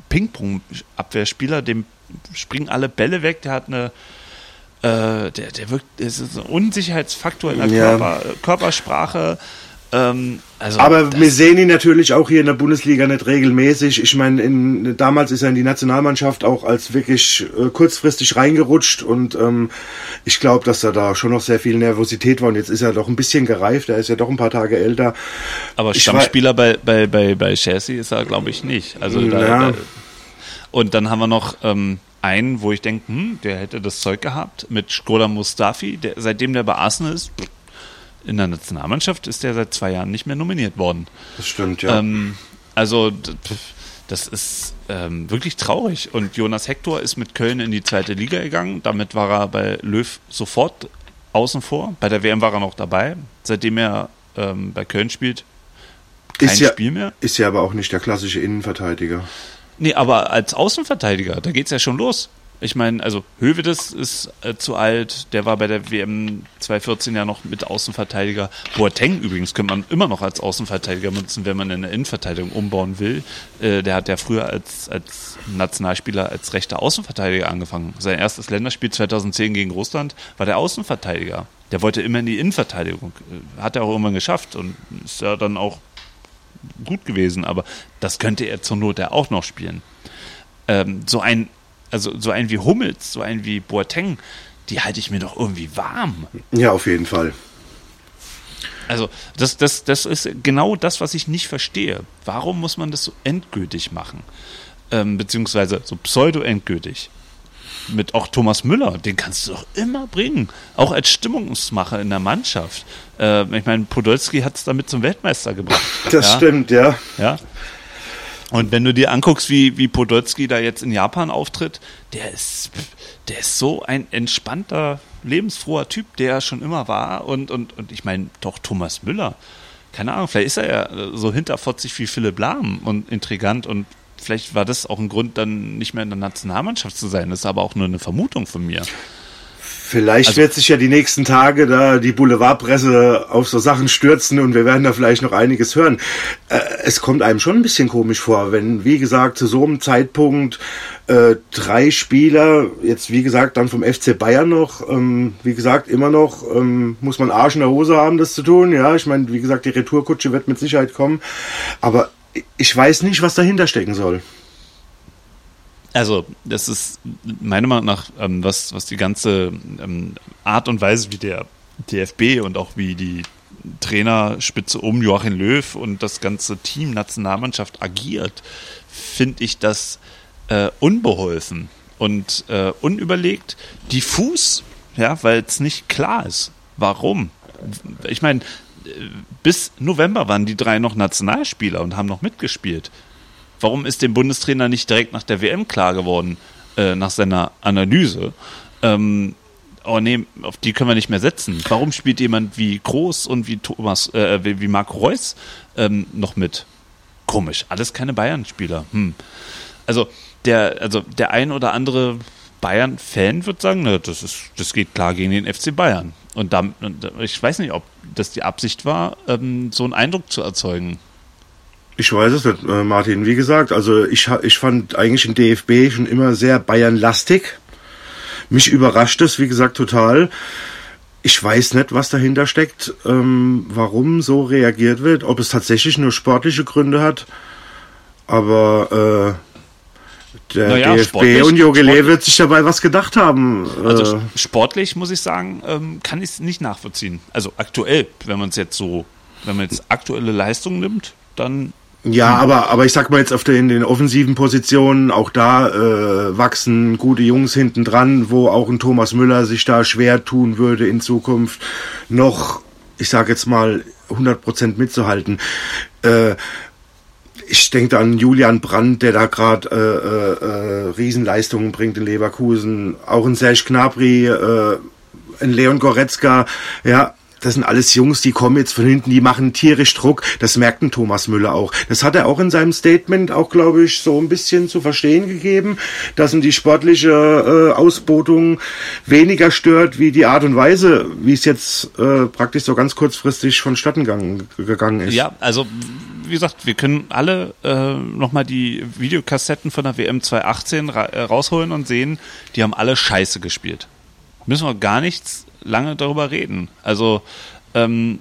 Speaker 3: Ping-Pong-Abwehrspieler, dem springen alle Bälle weg, der hat eine äh, der, der wirkt, das ist ein Unsicherheitsfaktor in der ja. Körper, Körpersprache, ähm, also
Speaker 4: Aber wir sehen ihn natürlich auch hier in der Bundesliga nicht regelmäßig. Ich meine, damals ist er in die Nationalmannschaft auch als wirklich äh, kurzfristig reingerutscht und ähm, ich glaube, dass da da schon noch sehr viel Nervosität war und jetzt ist er doch ein bisschen gereift. Er ist ja doch ein paar Tage älter.
Speaker 3: Aber Stammspieler bei, bei, bei, bei Chelsea ist er, glaube ich, nicht. Also da, ja. da, und dann haben wir noch ähm, einen, wo ich denke, hm, der hätte das Zeug gehabt, mit Skoda Mustafi, der, seitdem der bei Arsenal ist, in der Nationalmannschaft ist der seit zwei Jahren nicht mehr nominiert worden.
Speaker 4: Das stimmt, ja.
Speaker 3: Ähm, also das ist ähm, wirklich traurig. Und Jonas Hector ist mit Köln in die zweite Liga gegangen. Damit war er bei Löw sofort außen vor. Bei der WM war er noch dabei. Seitdem er ähm, bei Köln spielt, kein
Speaker 4: ist ja,
Speaker 3: Spiel mehr.
Speaker 4: Ist ja aber auch nicht der klassische Innenverteidiger.
Speaker 3: Nee, aber als Außenverteidiger, da geht es ja schon los. Ich meine, also Hövedes ist äh, zu alt, der war bei der WM 2014 ja noch mit Außenverteidiger. Boateng übrigens könnte man immer noch als Außenverteidiger nutzen, wenn man eine Innenverteidigung umbauen will. Äh, der hat ja früher als, als Nationalspieler als rechter Außenverteidiger angefangen. Sein erstes Länderspiel 2010 gegen Russland war der Außenverteidiger. Der wollte immer in die Innenverteidigung. Äh, hat er auch irgendwann geschafft und ist ja dann auch gut gewesen, aber das könnte er zur Not ja auch noch spielen. Ähm, so ein also so ein wie Hummels, so ein wie Boateng, die halte ich mir doch irgendwie warm.
Speaker 4: Ja, auf jeden Fall.
Speaker 3: Also, das, das, das ist genau das, was ich nicht verstehe. Warum muss man das so endgültig machen? Ähm, beziehungsweise so pseudo-endgültig. Mit auch Thomas Müller, den kannst du doch immer bringen. Auch als Stimmungsmacher in der Mannschaft. Äh, ich meine, Podolski hat es damit zum Weltmeister gebracht.
Speaker 4: Das ja? stimmt, ja.
Speaker 3: Ja. Und wenn du dir anguckst, wie, wie Podolski da jetzt in Japan auftritt, der ist, der ist so ein entspannter, lebensfroher Typ, der er schon immer war. Und, und, und ich meine, doch Thomas Müller, keine Ahnung, vielleicht ist er ja so hinterfotzig wie Philipp Lahm und intrigant und vielleicht war das auch ein Grund, dann nicht mehr in der Nationalmannschaft zu sein. Das ist aber auch nur eine Vermutung von mir.
Speaker 4: Vielleicht also, wird sich ja die nächsten Tage da die Boulevardpresse auf so Sachen stürzen und wir werden da vielleicht noch einiges hören. Äh, es kommt einem schon ein bisschen komisch vor, wenn, wie gesagt, zu so einem Zeitpunkt äh, drei Spieler, jetzt wie gesagt, dann vom FC Bayern noch, ähm, wie gesagt, immer noch ähm, muss man Arsch in der Hose haben, das zu tun. Ja, ich meine, wie gesagt, die Retourkutsche wird mit Sicherheit kommen. Aber ich weiß nicht, was dahinter stecken soll.
Speaker 3: Also, das ist meiner Meinung nach, ähm, was, was die ganze ähm, Art und Weise, wie der DFB und auch wie die Trainerspitze um Joachim Löw und das ganze Team Nationalmannschaft agiert, finde ich das äh, unbeholfen und äh, unüberlegt, diffus, ja, weil es nicht klar ist, warum. Ich meine, bis November waren die drei noch Nationalspieler und haben noch mitgespielt. Warum ist dem Bundestrainer nicht direkt nach der WM klar geworden, äh, nach seiner Analyse? Ähm, oh nee, auf die können wir nicht mehr setzen. Warum spielt jemand wie Groß und wie Thomas, äh, wie, wie Marco Reus ähm, noch mit? Komisch, alles keine Bayern-Spieler. Hm. Also der, also der ein oder andere Bayern-Fan wird sagen, ne, das ist, das geht klar gegen den FC Bayern. Und dann, ich weiß nicht, ob das die Absicht war, ähm, so einen Eindruck zu erzeugen.
Speaker 4: Ich weiß es nicht, äh, Martin. Wie gesagt, also ich, ich fand eigentlich den DFB schon immer sehr Bayern-lastig. Mich überrascht es, wie gesagt, total. Ich weiß nicht, was dahinter steckt, ähm, warum so reagiert wird, ob es tatsächlich nur sportliche Gründe hat. Aber äh, der naja, DFB und Jogele wird sich dabei was gedacht haben.
Speaker 3: Also äh. sportlich muss ich sagen, ähm, kann ich es nicht nachvollziehen. Also aktuell, wenn man es jetzt so, wenn man jetzt aktuelle Leistungen nimmt, dann
Speaker 4: Ja, aber, aber ich sag mal jetzt auf den, den offensiven Positionen, auch da äh, wachsen gute Jungs hinten dran, wo auch ein Thomas Müller sich da schwer tun würde in Zukunft noch, ich sag jetzt mal, 100% mitzuhalten. Äh, ich denke an Julian Brandt, der da gerade äh, äh, Riesenleistungen bringt in Leverkusen. Auch ein Serge Gnabry, äh, ein Leon Goretzka. Ja, das sind alles Jungs, die kommen jetzt von hinten, die machen tierisch Druck. Das merkt ein Thomas Müller auch. Das hat er auch in seinem Statement auch, glaube ich, so ein bisschen zu verstehen gegeben, dass ihn die sportliche äh, Ausbotung weniger stört, wie die Art und Weise, wie es jetzt äh, praktisch so ganz kurzfristig vonstatten gegangen, ist.
Speaker 3: Ja, also wie gesagt, wir können alle äh, nochmal die Videokassetten von der WM 2018 ra äh, rausholen und sehen, die haben alle scheiße gespielt. Müssen wir gar nichts lange darüber reden. Also ähm,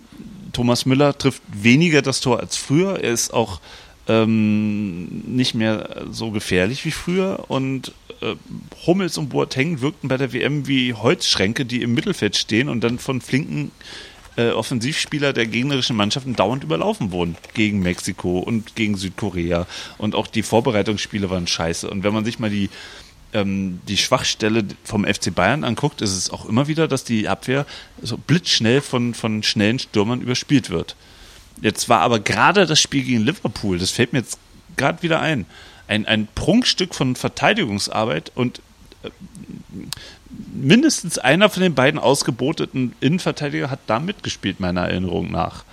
Speaker 3: Thomas Müller trifft weniger das Tor als früher. Er ist auch ähm, nicht mehr so gefährlich wie früher und äh, Hummels und Boateng wirkten bei der WM wie Holzschränke, die im Mittelfeld stehen und dann von flinken äh, Offensivspieler der gegnerischen Mannschaften dauernd überlaufen wurden. Gegen Mexiko und gegen Südkorea. Und auch die Vorbereitungsspiele waren scheiße. Und wenn man sich mal die ähm, die Schwachstelle vom FC Bayern anguckt, ist es auch immer wieder, dass die Abwehr so blitzschnell von, von schnellen Stürmern überspielt wird. Jetzt war aber gerade das Spiel gegen Liverpool, das fällt mir jetzt gerade wieder ein, ein, ein Prunkstück von Verteidigungsarbeit und äh, mindestens einer von den beiden ausgeboteten Innenverteidiger hat da mitgespielt, meiner Erinnerung nach,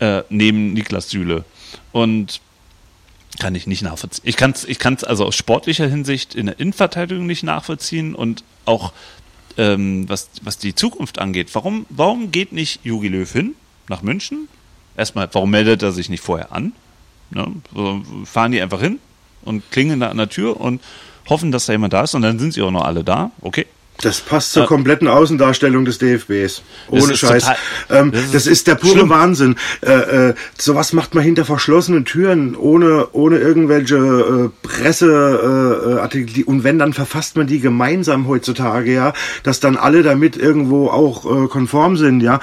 Speaker 3: äh, neben Niklas Süle. Und kann ich nicht nachvollziehen. Ich kann es ich kann's also aus sportlicher Hinsicht in der Innenverteidigung nicht nachvollziehen und auch ähm, was, was die Zukunft angeht. Warum, warum geht nicht Jogi Löw hin nach München? Erstmal, warum meldet er sich nicht vorher an? Ne? Fahren die einfach hin und klingeln da an der Tür und hoffen, dass da jemand da ist und dann sind sie auch noch alle da. Okay,
Speaker 4: das passt zur äh, kompletten Außendarstellung des DFBs. Ohne Scheiß. Total, ähm, das, ist das, ist der pure schlimm. Wahnsinn. Äh, äh, sowas macht man hinter verschlossenen Türen, ohne, ohne irgendwelche äh, Presseartikel. Äh, und wenn, dann verfasst man die gemeinsam heutzutage, ja, dass dann alle damit irgendwo auch äh, konform sind, ja.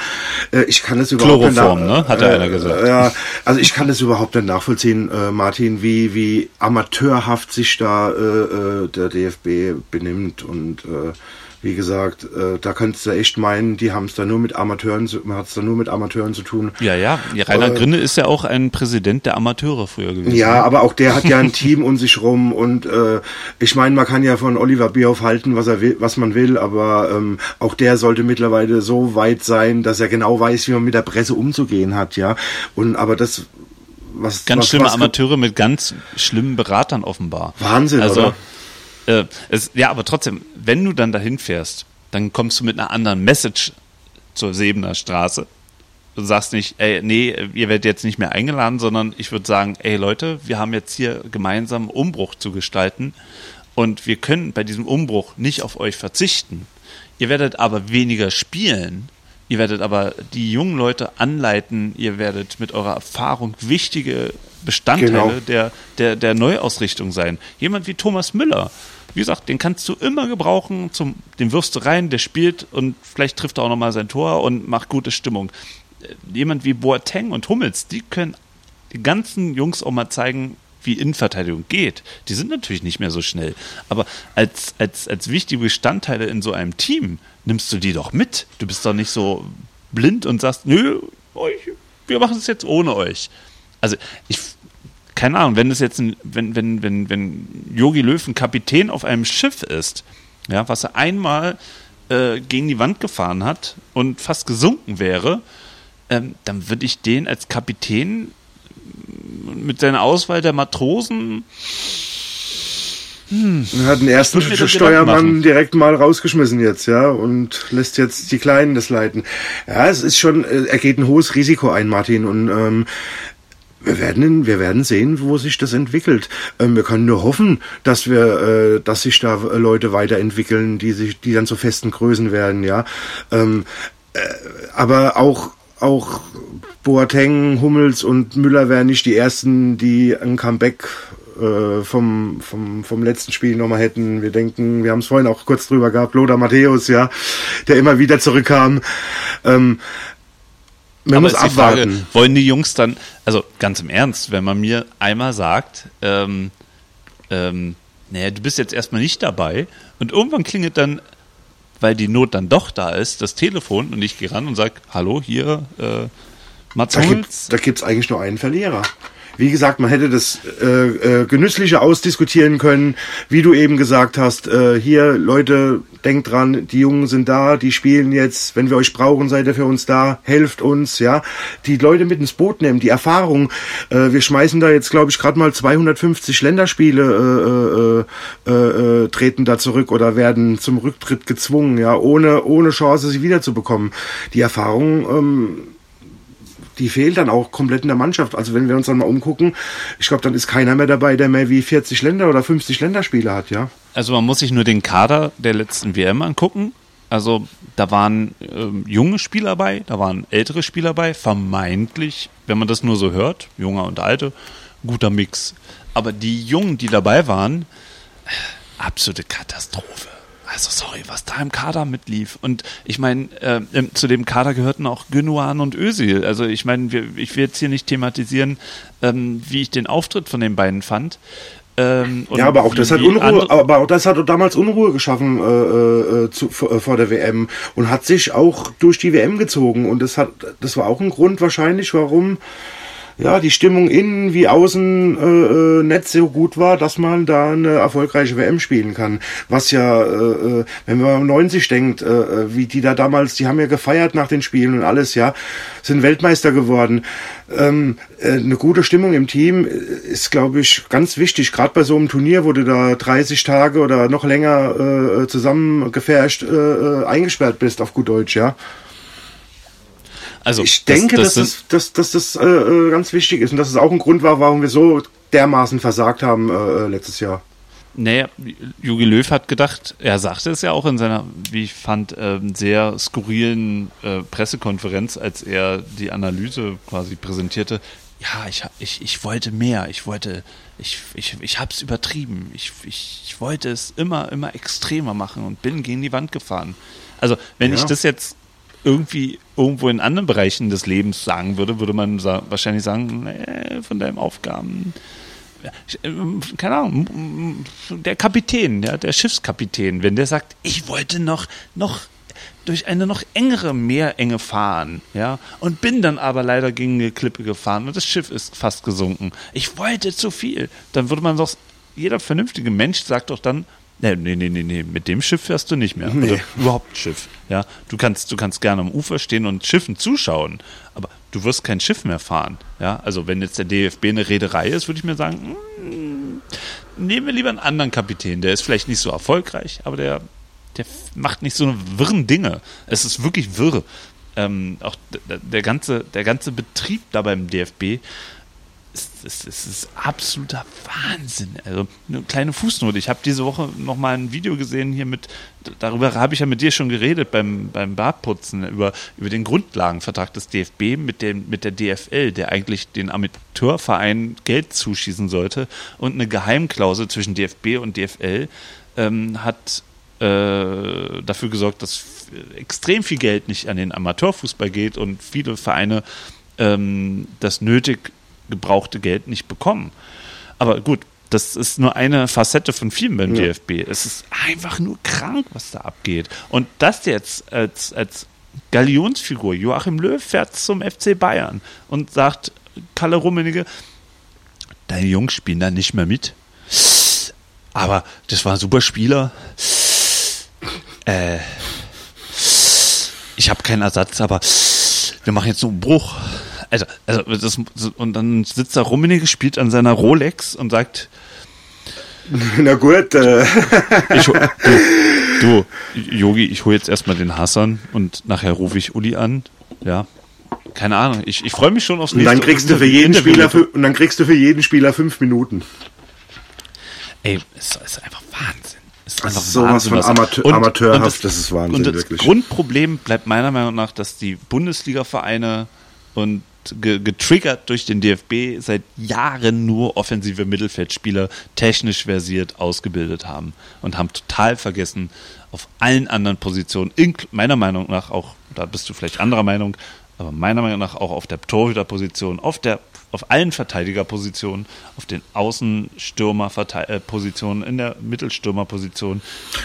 Speaker 4: Äh, ich kann das überhaupt
Speaker 3: Chloroform, nicht. ne? Hat einer gesagt.
Speaker 4: Ja, also ich kann das überhaupt nicht nachvollziehen, äh, Martin, wie, wie amateurhaft sich da äh, äh der DFB benimmt und äh, wie gesagt, äh, da könntest du echt meinen, die haben es da nur mit Amateuren, man hat es da nur mit Amateuren zu tun.
Speaker 3: Ja, ja. Rainer äh, Grinde ist ja auch ein Präsident der Amateure früher gewesen.
Speaker 4: Ja, ne? aber auch der hat ja ein Team um sich rum und äh, ich meine, man kann ja von Oliver Bierhoff halten, was er will, was man will, aber ähm, auch der sollte mittlerweile so weit sein, dass er genau weiß, wie man mit der Presse umzugehen hat, ja. Und aber das
Speaker 3: was ganz was, schlimme was, Amateure mit ganz schlimmen Beratern offenbar.
Speaker 4: Wahnsinn, also, oder?
Speaker 3: Äh, es, ja, aber trotzdem, wenn du dann dahin fährst, dann kommst du mit einer anderen Message zur Sebener Straße. Du sagst nicht, ey, nee, ihr werdet jetzt nicht mehr eingeladen, sondern ich würde sagen, ey Leute, wir haben jetzt hier gemeinsam Umbruch zu gestalten und wir können bei diesem Umbruch nicht auf euch verzichten. Ihr werdet aber weniger spielen. Ihr werdet aber die jungen Leute anleiten. Ihr werdet mit eurer Erfahrung wichtige Bestandteile genau. der, der, der Neuausrichtung sein. Jemand wie Thomas Müller, wie gesagt, den kannst du immer gebrauchen, zum, den wirfst du rein, der spielt und vielleicht trifft er auch nochmal sein Tor und macht gute Stimmung. Äh, jemand wie Boateng und Hummels, die können die ganzen Jungs auch mal zeigen, wie Innenverteidigung geht. Die sind natürlich nicht mehr so schnell. Aber als, als, als wichtige Bestandteile in so einem Team nimmst du die doch mit. Du bist doch nicht so blind und sagst, nö, euch, wir machen es jetzt ohne euch. Also ich keine Ahnung, wenn es jetzt ein, wenn, wenn, wenn, wenn Yogi Löw ein Kapitän auf einem Schiff ist, ja, was er einmal äh, gegen die Wand gefahren hat und fast gesunken wäre, ähm, dann würde ich den als Kapitän mit seiner Auswahl der Matrosen
Speaker 4: hm. Er hat den ersten Steuermann direkt mal rausgeschmissen jetzt, ja, und lässt jetzt die Kleinen das leiten. Ja, es ist schon, äh, er geht ein hohes Risiko ein, Martin, und ähm, wir werden, wir werden sehen, wo sich das entwickelt. Ähm, wir können nur hoffen, dass wir, äh, dass sich da Leute weiterentwickeln, die sich, die dann zu festen Größen werden, ja. Ähm, äh, aber auch, auch Boateng, Hummels und Müller wären nicht die ersten, die ein Comeback äh, vom, vom, vom letzten Spiel nochmal hätten. Wir denken, wir haben es vorhin auch kurz drüber gehabt, Lothar Matthäus, ja, der immer wieder zurückkam. Ähm, Man
Speaker 3: Aber
Speaker 4: muss
Speaker 3: ist die Frage,
Speaker 4: abwarten.
Speaker 3: wollen die Jungs dann, also ganz im Ernst, wenn man mir einmal sagt, ähm, ähm, naja, du bist jetzt erstmal nicht dabei und irgendwann klingelt dann, weil die Not dann doch da ist, das Telefon und ich gehe ran und sage, hallo, hier, äh, Mats
Speaker 4: Da da gibt's eigentlich nur einen Verlierer. Wie gesagt, man hätte das äh, äh, genüsslicher ausdiskutieren können, wie du eben gesagt hast. Äh, hier, Leute, denkt dran, die Jungen sind da, die spielen jetzt. Wenn wir euch brauchen, seid ihr für uns da. Helft uns, ja. Die Leute mit ins Boot nehmen, die Erfahrung. Äh, wir schmeißen da jetzt, glaube ich, gerade mal 250 Länderspiele äh, äh, äh, äh, treten da zurück oder werden zum Rücktritt gezwungen, ja, ohne ohne Chance, sie wiederzubekommen. Die Erfahrung. Ähm, die fehlt dann auch komplett in der Mannschaft. Also wenn wir uns dann mal umgucken, ich glaube, dann ist keiner mehr dabei, der mehr wie 40 Länder oder 50 Länderspiele hat, ja.
Speaker 3: Also man muss sich nur den Kader der letzten WM angucken. Also da waren ähm, junge Spieler bei, da waren ältere Spieler bei, vermeintlich, wenn man das nur so hört, junge und alte, guter Mix. Aber die Jungen, die dabei waren, äh, absolute Katastrophe. Also sorry, was da im Kader mitlief. Und ich meine, äh, zu dem Kader gehörten auch Gündogan und Özil. Also ich meine, ich will jetzt hier nicht thematisieren, ähm, wie ich den Auftritt von den beiden fand. Ähm,
Speaker 4: Ja, aber auch das hat Unruhe, aber auch das hat damals Unruhe geschaffen äh, äh, zu, vor, äh, vor der WM und hat sich auch durch die WM gezogen und das hat, das war auch ein Grund wahrscheinlich, warum ja die Stimmung innen wie außen äh, äh, nicht so gut war, dass man da eine erfolgreiche WM spielen kann. Was ja, äh, äh, wenn man an 90 denkt, äh, äh, wie die da damals, die haben ja gefeiert nach den Spielen und alles, ja, sind Weltmeister geworden. Ähm, äh, eine gute Stimmung im Team ist, glaube ich, ganz wichtig, gerade bei so einem Turnier, wo du da 30 Tage oder noch länger äh, zusammengefärscht äh, eingesperrt bist, auf gut Deutsch, ja.
Speaker 3: Also
Speaker 4: Ich denke,
Speaker 3: das,
Speaker 4: dass,
Speaker 3: das,
Speaker 4: das, dass, dass das äh, äh, ganz wichtig ist und dass es auch ein Grund war, warum wir so dermaßen versagt haben äh, äh, letztes Jahr.
Speaker 3: Naja, Jogi Löw hat gedacht, er sagte es ja auch in seiner, wie ich fand, ähm, sehr skurrilen äh, Pressekonferenz, als er die Analyse quasi präsentierte. Ja, ich, ich, ich wollte mehr, ich wollte, ich, ich, ich hab's übertrieben. Ich, ich, ich wollte es immer, immer extremer machen und bin gegen die Wand gefahren. Also, wenn
Speaker 4: Ja.
Speaker 3: ich das jetzt irgendwie irgendwo in anderen Bereichen des Lebens sagen würde, würde man sa wahrscheinlich sagen, nee, von deinen Aufgaben ähm, keine Ahnung, der Kapitän, ja, der Schiffskapitän, wenn der sagt, ich wollte noch, noch durch eine noch engere Meerenge fahren, ja, und bin dann aber leider gegen eine Klippe gefahren und das Schiff ist fast gesunken. Ich wollte zu viel. Dann würde man doch, jeder vernünftige Mensch sagt doch dann, nee, nee, nee, nee, nee, mit dem Schiff fährst du nicht mehr.
Speaker 4: Nee.
Speaker 3: Oder überhaupt Schiff. Ja, du kannst, du kannst gerne am Ufer stehen und Schiffen zuschauen, aber du wirst kein Schiff mehr fahren. Ja, also wenn jetzt der DFB eine Reederei ist, würde ich mir sagen, mm, nehmen wir lieber einen anderen Kapitän. Der ist vielleicht nicht so erfolgreich, aber der, der macht nicht so eine wirren Dinge. Es ist wirklich wirr. Ähm, auch d- d- der ganze, der ganze Betrieb da beim DFB ist, ist, ist, absoluter Wahnsinn. Also eine kleine Fußnote. Ich habe diese Woche noch mal ein Video gesehen hier mit, darüber habe ich ja mit dir schon geredet beim, beim Bartputzen, über, über den Grundlagenvertrag des DFB mit, dem, mit der DFL, der eigentlich den Amateurverein Geld zuschießen sollte. Und eine Geheimklausel zwischen DFB und DFL ähm, hat äh, dafür gesorgt, dass extrem viel Geld nicht an den Amateurfußball geht und viele Vereine ähm, das nötig gebrauchte Geld nicht bekommen. Aber gut, das ist nur eine Facette von vielen beim
Speaker 4: Ja.
Speaker 3: DFB. Es ist einfach nur krank, was da abgeht. Und das jetzt als, als Galionsfigur, Joachim Löw fährt zum FC Bayern und sagt, Kalle Rummenigge, deine Jungs spielen da nicht mehr mit. Aber das war ein super Spieler. Äh, ich habe keinen Ersatz, aber wir machen jetzt so einen Bruch. Also, also das, und dann sitzt da Rummenigge, spielt an seiner Rolex und sagt,
Speaker 4: Na gut, äh,
Speaker 3: ich, du, Yogi, ich hole jetzt erstmal den Hassan und nachher rufe ich Uli an. Ja, keine Ahnung. Ich, ich freue mich schon aufs
Speaker 4: und
Speaker 3: nächste
Speaker 4: dann kriegst du für jeden
Speaker 3: Interview
Speaker 4: Spieler
Speaker 3: mit-
Speaker 4: fü- und dann kriegst du für jeden Spieler fünf Minuten.
Speaker 3: Ey, es ist einfach Wahnsinn. Es ist
Speaker 4: Das
Speaker 3: einfach
Speaker 4: sowas
Speaker 3: Wahnsinn,
Speaker 4: von
Speaker 3: was-
Speaker 4: Amateur- amateurhaft, das ist Wahnsinn,
Speaker 3: Und das
Speaker 4: wirklich.
Speaker 3: Grundproblem bleibt meiner Meinung nach, dass die Bundesliga-Vereine und getriggert durch den DFB seit Jahren nur offensive Mittelfeldspieler technisch versiert ausgebildet haben und haben total vergessen, auf allen anderen Positionen, meiner Meinung nach auch, da bist du vielleicht anderer Meinung, aber meiner Meinung nach auch auf der Torhüterposition, auf der auf allen Verteidigerpositionen, auf den Außenstürmerpositionen, in der Mittelstürmerposition,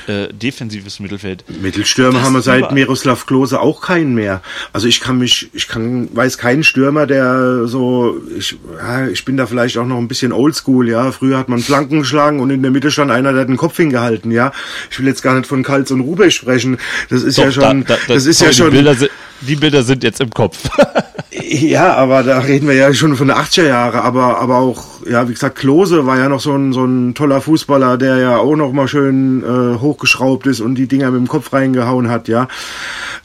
Speaker 3: äh, defensives Mittelfeld.
Speaker 4: Mittelstürmer haben wir seit Miroslav Klose auch keinen mehr. Also ich kann mich, ich kann, weiß keinen Stürmer, der so, ich, ja, ich bin da vielleicht auch noch ein bisschen oldschool, ja. Früher hat man Flanken geschlagen und in der Mitte stand einer, der hat den Kopf hingehalten, ja. Ich will jetzt gar nicht von Kals und Rube sprechen. Das ist Doch, ja schon, da, da, das ist ja schon.
Speaker 3: Bilder sind, die Bilder sind jetzt im Kopf.
Speaker 4: ja, aber da reden wir ja schon von den 80er Jahre, aber, aber auch, ja, wie gesagt, Klose war ja noch so ein, so ein toller Fußballer, der ja auch noch mal schön äh, hochgeschraubt ist und die Dinger mit dem Kopf reingehauen hat, ja.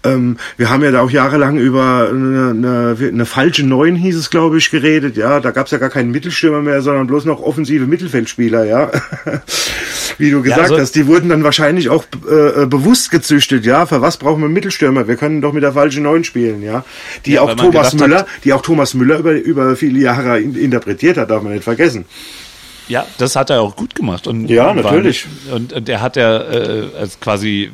Speaker 4: Ähm, wir haben ja da auch jahrelang über eine, eine, eine falsche Neun, hieß es, glaube ich, geredet, ja. Da gab es ja gar keinen Mittelstürmer mehr, sondern bloß noch offensive Mittelfeldspieler, ja. wie du gesagt ja, also, hast, die wurden dann wahrscheinlich auch äh, bewusst gezüchtet, ja. Für was brauchen wir Mittelstürmer? Wir können doch mit der falschen Neun spielen, ja. Die ja, auch Thomas Müller, hat, die auch Thomas Müller über, über viele Jahre interpretiert hat, darf man nicht vergessen.
Speaker 3: Ja, das hat er auch gut gemacht. Und
Speaker 4: ja, natürlich.
Speaker 3: War, und, und er hat ja äh, als quasi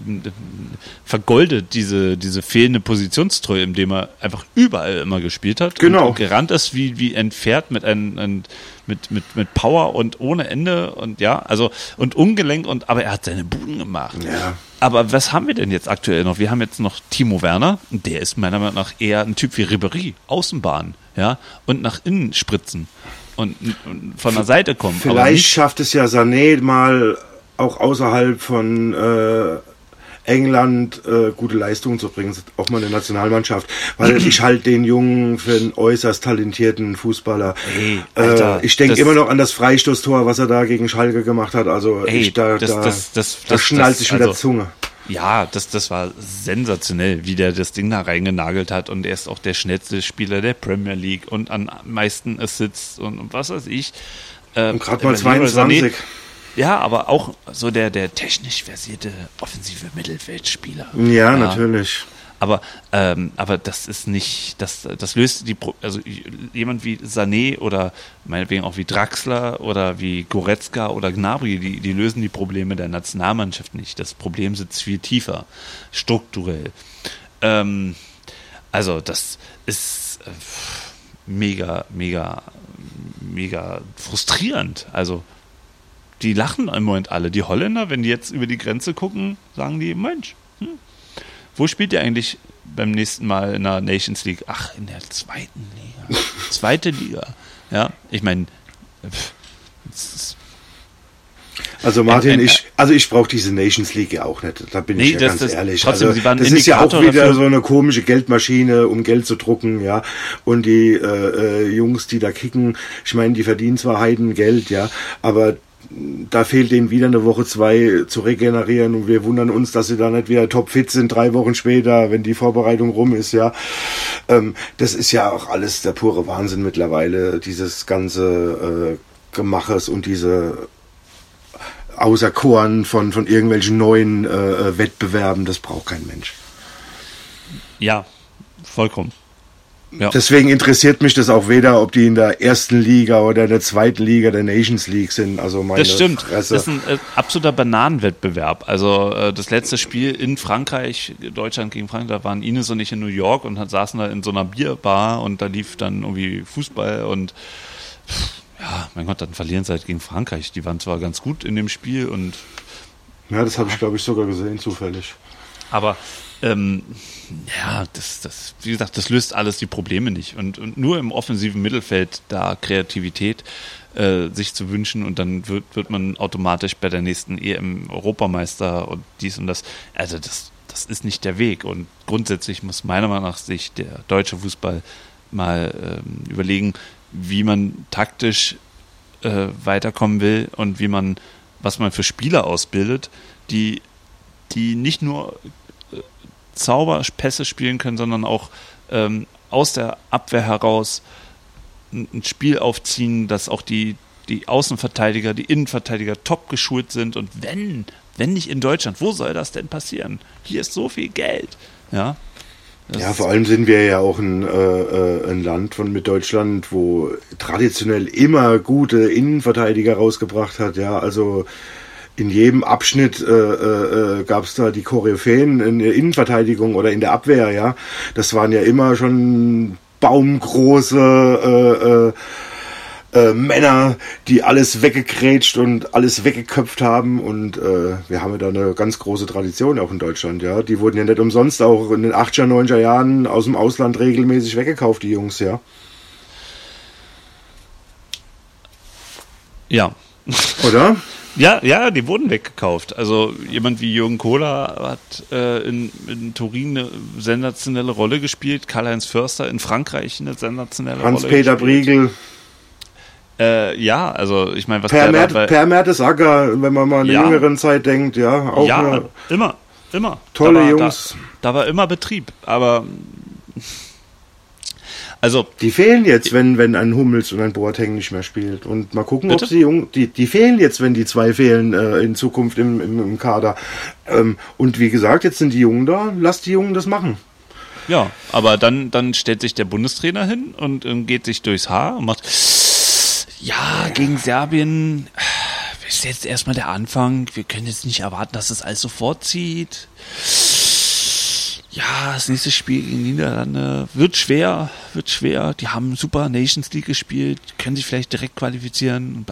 Speaker 3: vergoldet diese, diese fehlende Positionstreue, indem er einfach überall immer gespielt hat.
Speaker 4: Genau.
Speaker 3: Und gerannt ist wie, wie entfernt mit einem, ein, mit, mit, mit Power und ohne Ende und ja, also und ungelenkt und aber er hat seine Buden gemacht.
Speaker 4: Ja.
Speaker 3: Aber was haben wir denn jetzt aktuell noch? Wir haben jetzt noch Timo Werner, der ist meiner Meinung nach eher ein Typ wie Ribery, Außenbahn, ja, und nach innen spritzen und, und von der Seite kommen.
Speaker 4: Vielleicht schafft es ja Sané mal auch außerhalb von äh, England äh, gute Leistungen zu bringen, auch mal in der Nationalmannschaft. Weil ich halte den Jungen für einen äußerst talentierten Fußballer. Hey, Alter, äh, ich denke immer noch an das Freistoßtor, was er da gegen Schalke gemacht hat. Also
Speaker 3: ey,
Speaker 4: ich,
Speaker 3: da, das, da, das, das,
Speaker 4: da schnallt sich wieder also, Zunge.
Speaker 3: Ja, das, das war sensationell, wie der das Ding da reingenagelt hat und er ist auch der schnellste Spieler der Premier League und an meisten Assists und, und was weiß ich.
Speaker 4: Äh, und gerade mal 22. Sané,
Speaker 3: ja, aber auch so der, der technisch versierte offensive Mittelfeldspieler.
Speaker 4: Ja, ja. natürlich.
Speaker 3: Aber, ähm, aber das ist nicht, das, das löst die, also jemand wie Sané oder meinetwegen auch wie Draxler oder wie Goretzka oder Gnabry, die, die lösen die Probleme der Nationalmannschaft nicht. Das Problem sitzt viel tiefer, strukturell. Ähm, also das ist äh, mega, mega, mega frustrierend. Also die lachen im Moment alle. Die Holländer, wenn die jetzt über die Grenze gucken, sagen die, Mensch, hm, wo spielt ihr eigentlich beim nächsten Mal in der Nations League? Ach, in der zweiten Liga. Zweite Liga. Ja, ich meine,
Speaker 4: also Martin, ein, ein, ich, also ich brauche diese Nations League ja auch nicht. Da bin nee, ich ja das, ganz das, ehrlich. Trotzdem, also, das ist ja auch wieder dafür. so eine komische Geldmaschine, um Geld zu drucken, ja. Und die äh, äh, Jungs, die da kicken, ich meine, die verdienen zwar Heidengeld, ja, aber da fehlt ihnen wieder eine Woche, zwei zu regenerieren und wir wundern uns, dass sie da nicht wieder topfit sind, drei Wochen später, wenn die Vorbereitung rum ist, ja. Ähm, das ist ja auch alles der pure Wahnsinn mittlerweile, dieses ganze äh, Gemaches und diese Auserkoren von, von irgendwelchen neuen äh, Wettbewerben, das braucht kein Mensch.
Speaker 3: Ja, vollkommen.
Speaker 4: Ja. Deswegen interessiert mich das auch weder, ob die in der ersten Liga oder der zweiten Liga der Nations League sind. Also meine
Speaker 3: das stimmt. Fresse. Das ist ein äh, absoluter Bananenwettbewerb. Also äh, das letzte Spiel in Frankreich, Deutschland gegen Frankreich, da waren Ines und ich in New York und saßen da in so einer Bierbar und da lief dann irgendwie Fußball und ja, mein Gott, dann verlieren sie halt gegen Frankreich. Die waren zwar ganz gut in dem Spiel und
Speaker 4: ja, das habe ich glaube ich sogar gesehen zufällig.
Speaker 3: Aber ähm, ja, das, das, wie gesagt, das löst alles die Probleme nicht. Und, und nur im offensiven Mittelfeld da Kreativität äh, sich zu wünschen und dann wird, wird man automatisch bei der nächsten EM Europameister und dies und das. Also das, das ist nicht der Weg. Und grundsätzlich muss meiner Meinung nach sich der deutsche Fußball mal ähm, überlegen, wie man taktisch äh, weiterkommen will und wie man, was man für Spieler ausbildet, die, die nicht nur Zauberpässe spielen können, sondern auch ähm, aus der Abwehr heraus ein Spiel aufziehen, dass auch die, die Außenverteidiger, die Innenverteidiger top geschult sind. Und wenn, wenn nicht in Deutschland, wo soll das denn passieren? Hier ist so viel Geld. Ja,
Speaker 4: ja, vor allem sind wir ja auch ein, äh, äh, ein Land von mit Deutschland, wo traditionell immer gute Innenverteidiger rausgebracht hat. Ja, also in jedem Abschnitt äh, äh, gab es da die Koryphäen in der Innenverteidigung oder in der Abwehr, ja. Das waren ja immer schon baumgroße äh, äh, äh, Männer, die alles weggekrätscht und alles weggeköpft haben. Und äh, wir haben ja da eine ganz große Tradition auch in Deutschland, ja. Die wurden ja nicht umsonst auch in den 80er, 90er Jahren aus dem Ausland regelmäßig weggekauft, die Jungs, ja.
Speaker 3: Ja.
Speaker 4: Oder?
Speaker 3: Ja, ja, die wurden weggekauft. Also jemand wie Jürgen Kohler hat äh, in, in Turin eine sensationelle Rolle gespielt, Karl-Heinz Förster in Frankreich eine sensationelle Rolle
Speaker 4: Hans-Peter Briegel.
Speaker 3: Äh, ja, also ich meine, was
Speaker 4: Per,
Speaker 3: der dabei...
Speaker 4: per Mertesacker, wenn man mal in der
Speaker 3: Ja.
Speaker 4: jüngeren Zeit denkt, ja. Auch
Speaker 3: ja, immer, immer.
Speaker 4: Tolle
Speaker 3: da war,
Speaker 4: Jungs.
Speaker 3: Da, da war immer Betrieb, aber also
Speaker 4: Die fehlen jetzt, wenn, wenn ein Hummels und ein Boateng nicht mehr spielt. Und mal gucken,
Speaker 3: Bitte?
Speaker 4: ob sie jung, die, die fehlen jetzt, wenn die zwei fehlen äh, in Zukunft im, im, im Kader. Ähm, und wie gesagt, jetzt sind die Jungen da, lass die Jungen das machen.
Speaker 3: ja, aber dann dann stellt sich der Bundestrainer hin und ähm, geht sich durchs Haar und macht ja gegen Serbien ist jetzt erstmal der Anfang. Wir können jetzt nicht erwarten, dass es alles sofort zieht. Ja, das nächste Spiel gegen Niederlande wird schwer, wird schwer. Die haben super Nations League gespielt, können sich vielleicht direkt qualifizieren.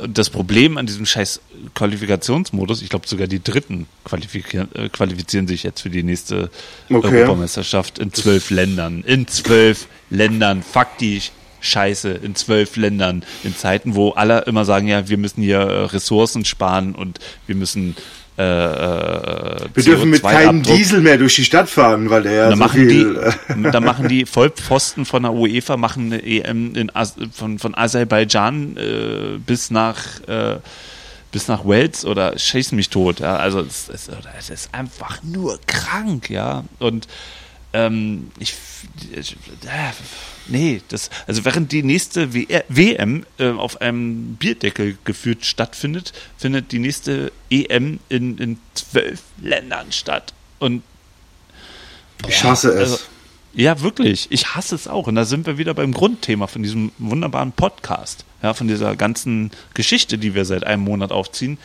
Speaker 3: und das Problem an diesem scheiß Qualifikationsmodus, ich glaube sogar die Dritten qualifizieren, äh, qualifizieren sich jetzt für die nächste
Speaker 4: Okay.
Speaker 3: Europameisterschaft in zwölf Ländern. In zwölf Ländern, faktisch Scheiße, in zwölf Ländern. In Zeiten, wo alle immer sagen, ja, wir müssen hier äh, Ressourcen sparen und wir müssen äh, äh,
Speaker 4: Wir dürfen mit keinem
Speaker 3: CO2-Abdruck
Speaker 4: Diesel mehr durch die Stadt fahren, weil der ja so
Speaker 3: machen
Speaker 4: viel.
Speaker 3: die, da machen die Vollpfosten von der UEFA machen eine EM in von, von Aserbaidschan äh, bis nach äh, bis nach Wales oder schießen mich tot. Ja, also es, es, es ist einfach nur krank, ja. Und ähm, ich, ich äh, nee, das also während die nächste W WM äh, auf einem Bierdeckel geführt stattfindet, findet die nächste EM in, in zwölf Ländern statt. Und
Speaker 4: ich hasse es.
Speaker 3: also, ja, wirklich. Ich hasse es auch. Und da sind wir wieder beim Grundthema von diesem wunderbaren Podcast. Ja, von dieser ganzen Geschichte, die wir seit einem Monat aufziehen.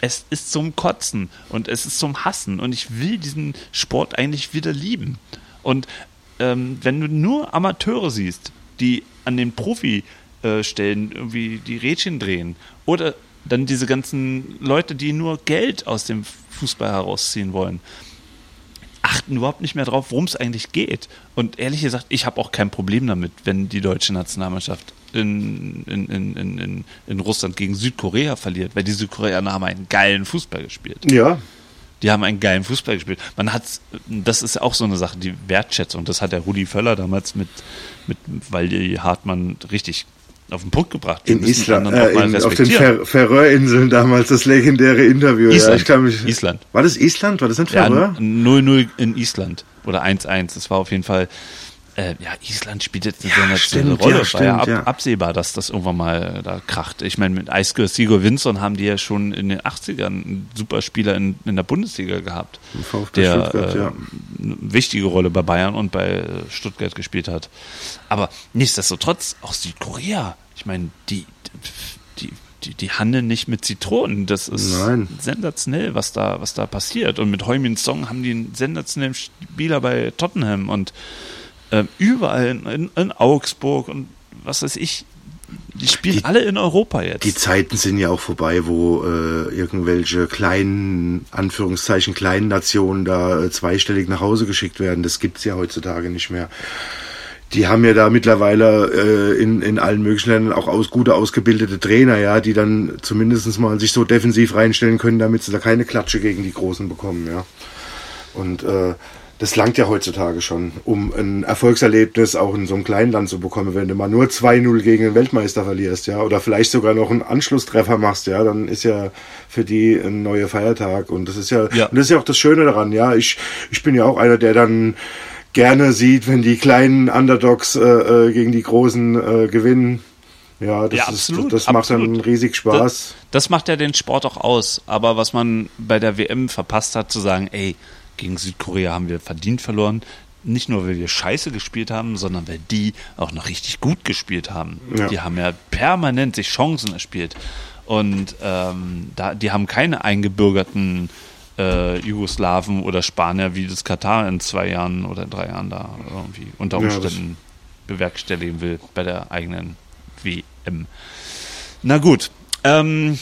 Speaker 3: Es ist zum Kotzen und es ist zum Hassen. Und ich will diesen Sport eigentlich wieder lieben. Und ähm, wenn du nur Amateure siehst, die an den Profi-Stellen irgendwie die Rädchen drehen oder dann diese ganzen Leute, die nur Geld aus dem Fußball herausziehen wollen, achten überhaupt nicht mehr drauf, worum es eigentlich geht. Und ehrlich gesagt, ich habe auch kein Problem damit, wenn die deutsche Nationalmannschaft in, in, in, in, in Russland gegen Südkorea verliert, weil die Südkoreaner haben einen geilen Fußball gespielt.
Speaker 4: ja,
Speaker 3: Die haben einen geilen Fußball gespielt. Man hat, das ist auch so eine Sache, die Wertschätzung. Das hat der Rudi Völler damals mit, mit weil die Hartmann richtig auf den Punkt gebracht. Wir
Speaker 4: in Island, äh, in, auf den. Fer Färöerinseln damals das legendäre Interview. Ja,
Speaker 3: Island.
Speaker 4: ich kann mich,
Speaker 3: Island.
Speaker 4: War das Island? War das nicht
Speaker 3: Ja,
Speaker 4: Färöer?
Speaker 3: 0-0 in Island oder 1-1. Das war auf jeden Fall. Äh, ja, Island spielt jetzt eine
Speaker 4: Ja,
Speaker 3: sensationelle
Speaker 4: stimmt,
Speaker 3: Rolle.
Speaker 4: ja,
Speaker 3: war ja, ab,
Speaker 4: stimmt, ja.
Speaker 3: absehbar, dass das irgendwann mal äh, da kracht. Ich meine, mit Eisger Sigurd Winsson haben die ja schon in den 80ern einen super Spieler in, in der Bundesliga gehabt,
Speaker 4: VfB
Speaker 3: der äh,
Speaker 4: ja.
Speaker 3: eine wichtige Rolle bei Bayern und bei äh, Stuttgart gespielt hat. Aber nichtsdestotrotz, auch Südkorea, ich meine, die, die, die, die handeln nicht mit Zitronen. Das ist
Speaker 4: Nein.
Speaker 3: sensationell, was da, was da passiert. Und mit Heumin Song haben die einen sensationellen Spieler bei Tottenham und ähm, überall in, in, in Augsburg und was weiß ich. Die spielen
Speaker 4: Die-
Speaker 3: alle in Europa jetzt.
Speaker 4: Die Zeiten sind ja auch vorbei, wo äh, irgendwelche kleinen, Anführungszeichen, kleinen Nationen da äh, zweistellig nach Hause geschickt werden. Das gibt's ja heutzutage nicht mehr. Die haben ja da mittlerweile äh, in, in allen möglichen Ländern auch aus, gute ausgebildete Trainer, ja, die dann zumindest mal sich so defensiv reinstellen können, damit sie da keine Klatsche gegen die Großen bekommen, ja. Und äh, das langt ja heutzutage schon, um ein Erfolgserlebnis auch in so einem kleinen Land zu bekommen. Wenn du mal nur 2-0 gegen den Weltmeister verlierst, ja, oder vielleicht sogar noch einen Anschlusstreffer machst, ja, dann ist ja für die ein neuer Feiertag. Und das ist ja,
Speaker 3: Ja.
Speaker 4: Und das ist ja auch das Schöne daran, ja. Ich, ich bin ja auch einer, der dann gerne sieht, wenn die kleinen Underdogs äh, äh, gegen die Großen äh, gewinnen. Ja, das,
Speaker 3: Ja,
Speaker 4: ist,
Speaker 3: absolut,
Speaker 4: das macht dann
Speaker 3: absolut.
Speaker 4: riesig Spaß.
Speaker 3: Das macht ja den Sport auch aus. Aber was man bei der WM verpasst hat, zu sagen, ey, gegen Südkorea haben wir verdient verloren. Nicht nur, weil wir scheiße gespielt haben, sondern weil die auch noch richtig gut gespielt haben.
Speaker 4: Ja.
Speaker 3: Die haben ja permanent sich Chancen erspielt. Und ähm, da, die haben keine eingebürgerten äh, Jugoslawen oder Spanier, wie das Katar in zwei Jahren oder drei Jahren da irgendwie unter
Speaker 4: Ja,
Speaker 3: Umständen bewerkstelligen will bei der eigenen WM. Na gut, ähm,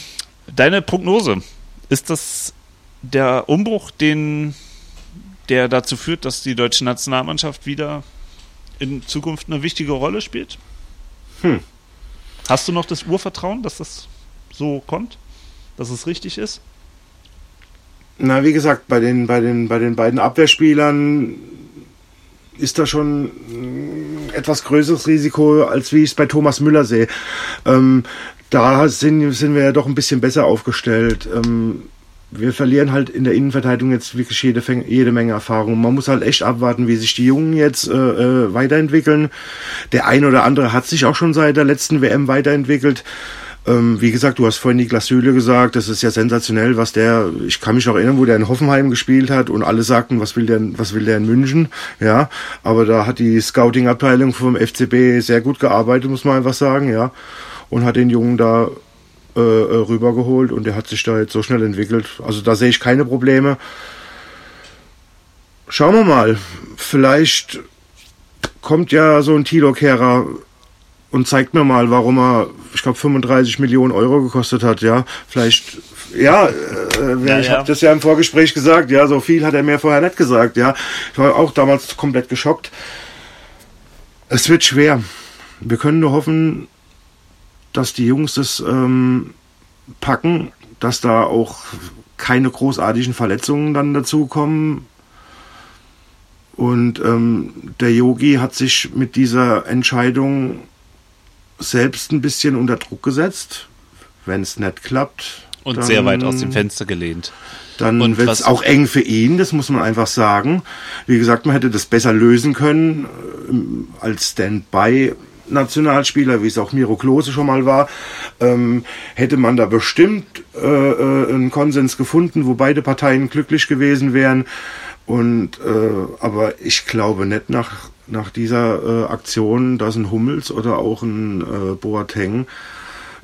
Speaker 3: deine Prognose, ist das der Umbruch, den, der dazu führt, dass die deutsche Nationalmannschaft wieder in Zukunft eine wichtige Rolle spielt?
Speaker 4: Hm.
Speaker 3: Hast du noch das Urvertrauen, dass das so kommt? Dass es richtig ist?
Speaker 4: Na, wie gesagt, bei den, bei den, bei den beiden Abwehrspielern ist da schon ein etwas größeres Risiko, als wie ich es bei Thomas Müller sehe. Ähm, da sind, sind wir ja doch ein bisschen besser aufgestellt. Ähm, wir verlieren halt in der Innenverteidigung jetzt wirklich jede, jede Menge Erfahrung. Man muss halt echt abwarten, wie sich die Jungen jetzt äh, äh, weiterentwickeln. Der ein oder andere hat sich auch schon seit der letzten WM weiterentwickelt. Ähm, wie gesagt, du hast vorhin Niklas Süle gesagt, das ist ja sensationell, was der, ich kann mich noch erinnern, wo der in Hoffenheim gespielt hat und alle sagten, was will der, was will der in München, ja, aber da hat die Scouting-Abteilung vom FCB sehr gut gearbeitet, muss man einfach sagen, ja, und hat den Jungen da äh, äh, rübergeholt und der hat sich da jetzt so schnell entwickelt, also da sehe ich keine Probleme. Schauen wir mal, vielleicht kommt ja so ein Tilo Kehrer und zeigt mir mal, warum er, ich glaube, 35 Millionen Euro gekostet hat, ja. Vielleicht, ja, äh,
Speaker 3: Ja,
Speaker 4: ich
Speaker 3: ja.
Speaker 4: habe das ja im Vorgespräch gesagt, ja, so viel hat er mir vorher nicht gesagt, ja. Ich war auch damals komplett geschockt. Es wird schwer. Wir können nur hoffen, dass die Jungs das ähm, packen, dass da auch keine großartigen Verletzungen dann dazukommen. Und ähm, der Yogi hat sich mit dieser Entscheidung selbst ein bisschen unter Druck gesetzt. Wenn es nicht klappt.
Speaker 3: Und
Speaker 4: dann-
Speaker 3: sehr weit aus dem Fenster gelehnt.
Speaker 4: dann
Speaker 3: Und
Speaker 4: wird es auch eng für ihn, das muss man einfach sagen. Wie gesagt, man hätte das besser lösen können ähm, als Standby-Nationalspieler, wie es auch Miro Klose schon mal war. Ähm, hätte man da bestimmt äh, äh, einen Konsens gefunden, wo beide Parteien glücklich gewesen wären. Und äh, aber ich glaube nicht nach nach dieser äh, Aktion, dass ein Hummels oder auch ein äh, Boateng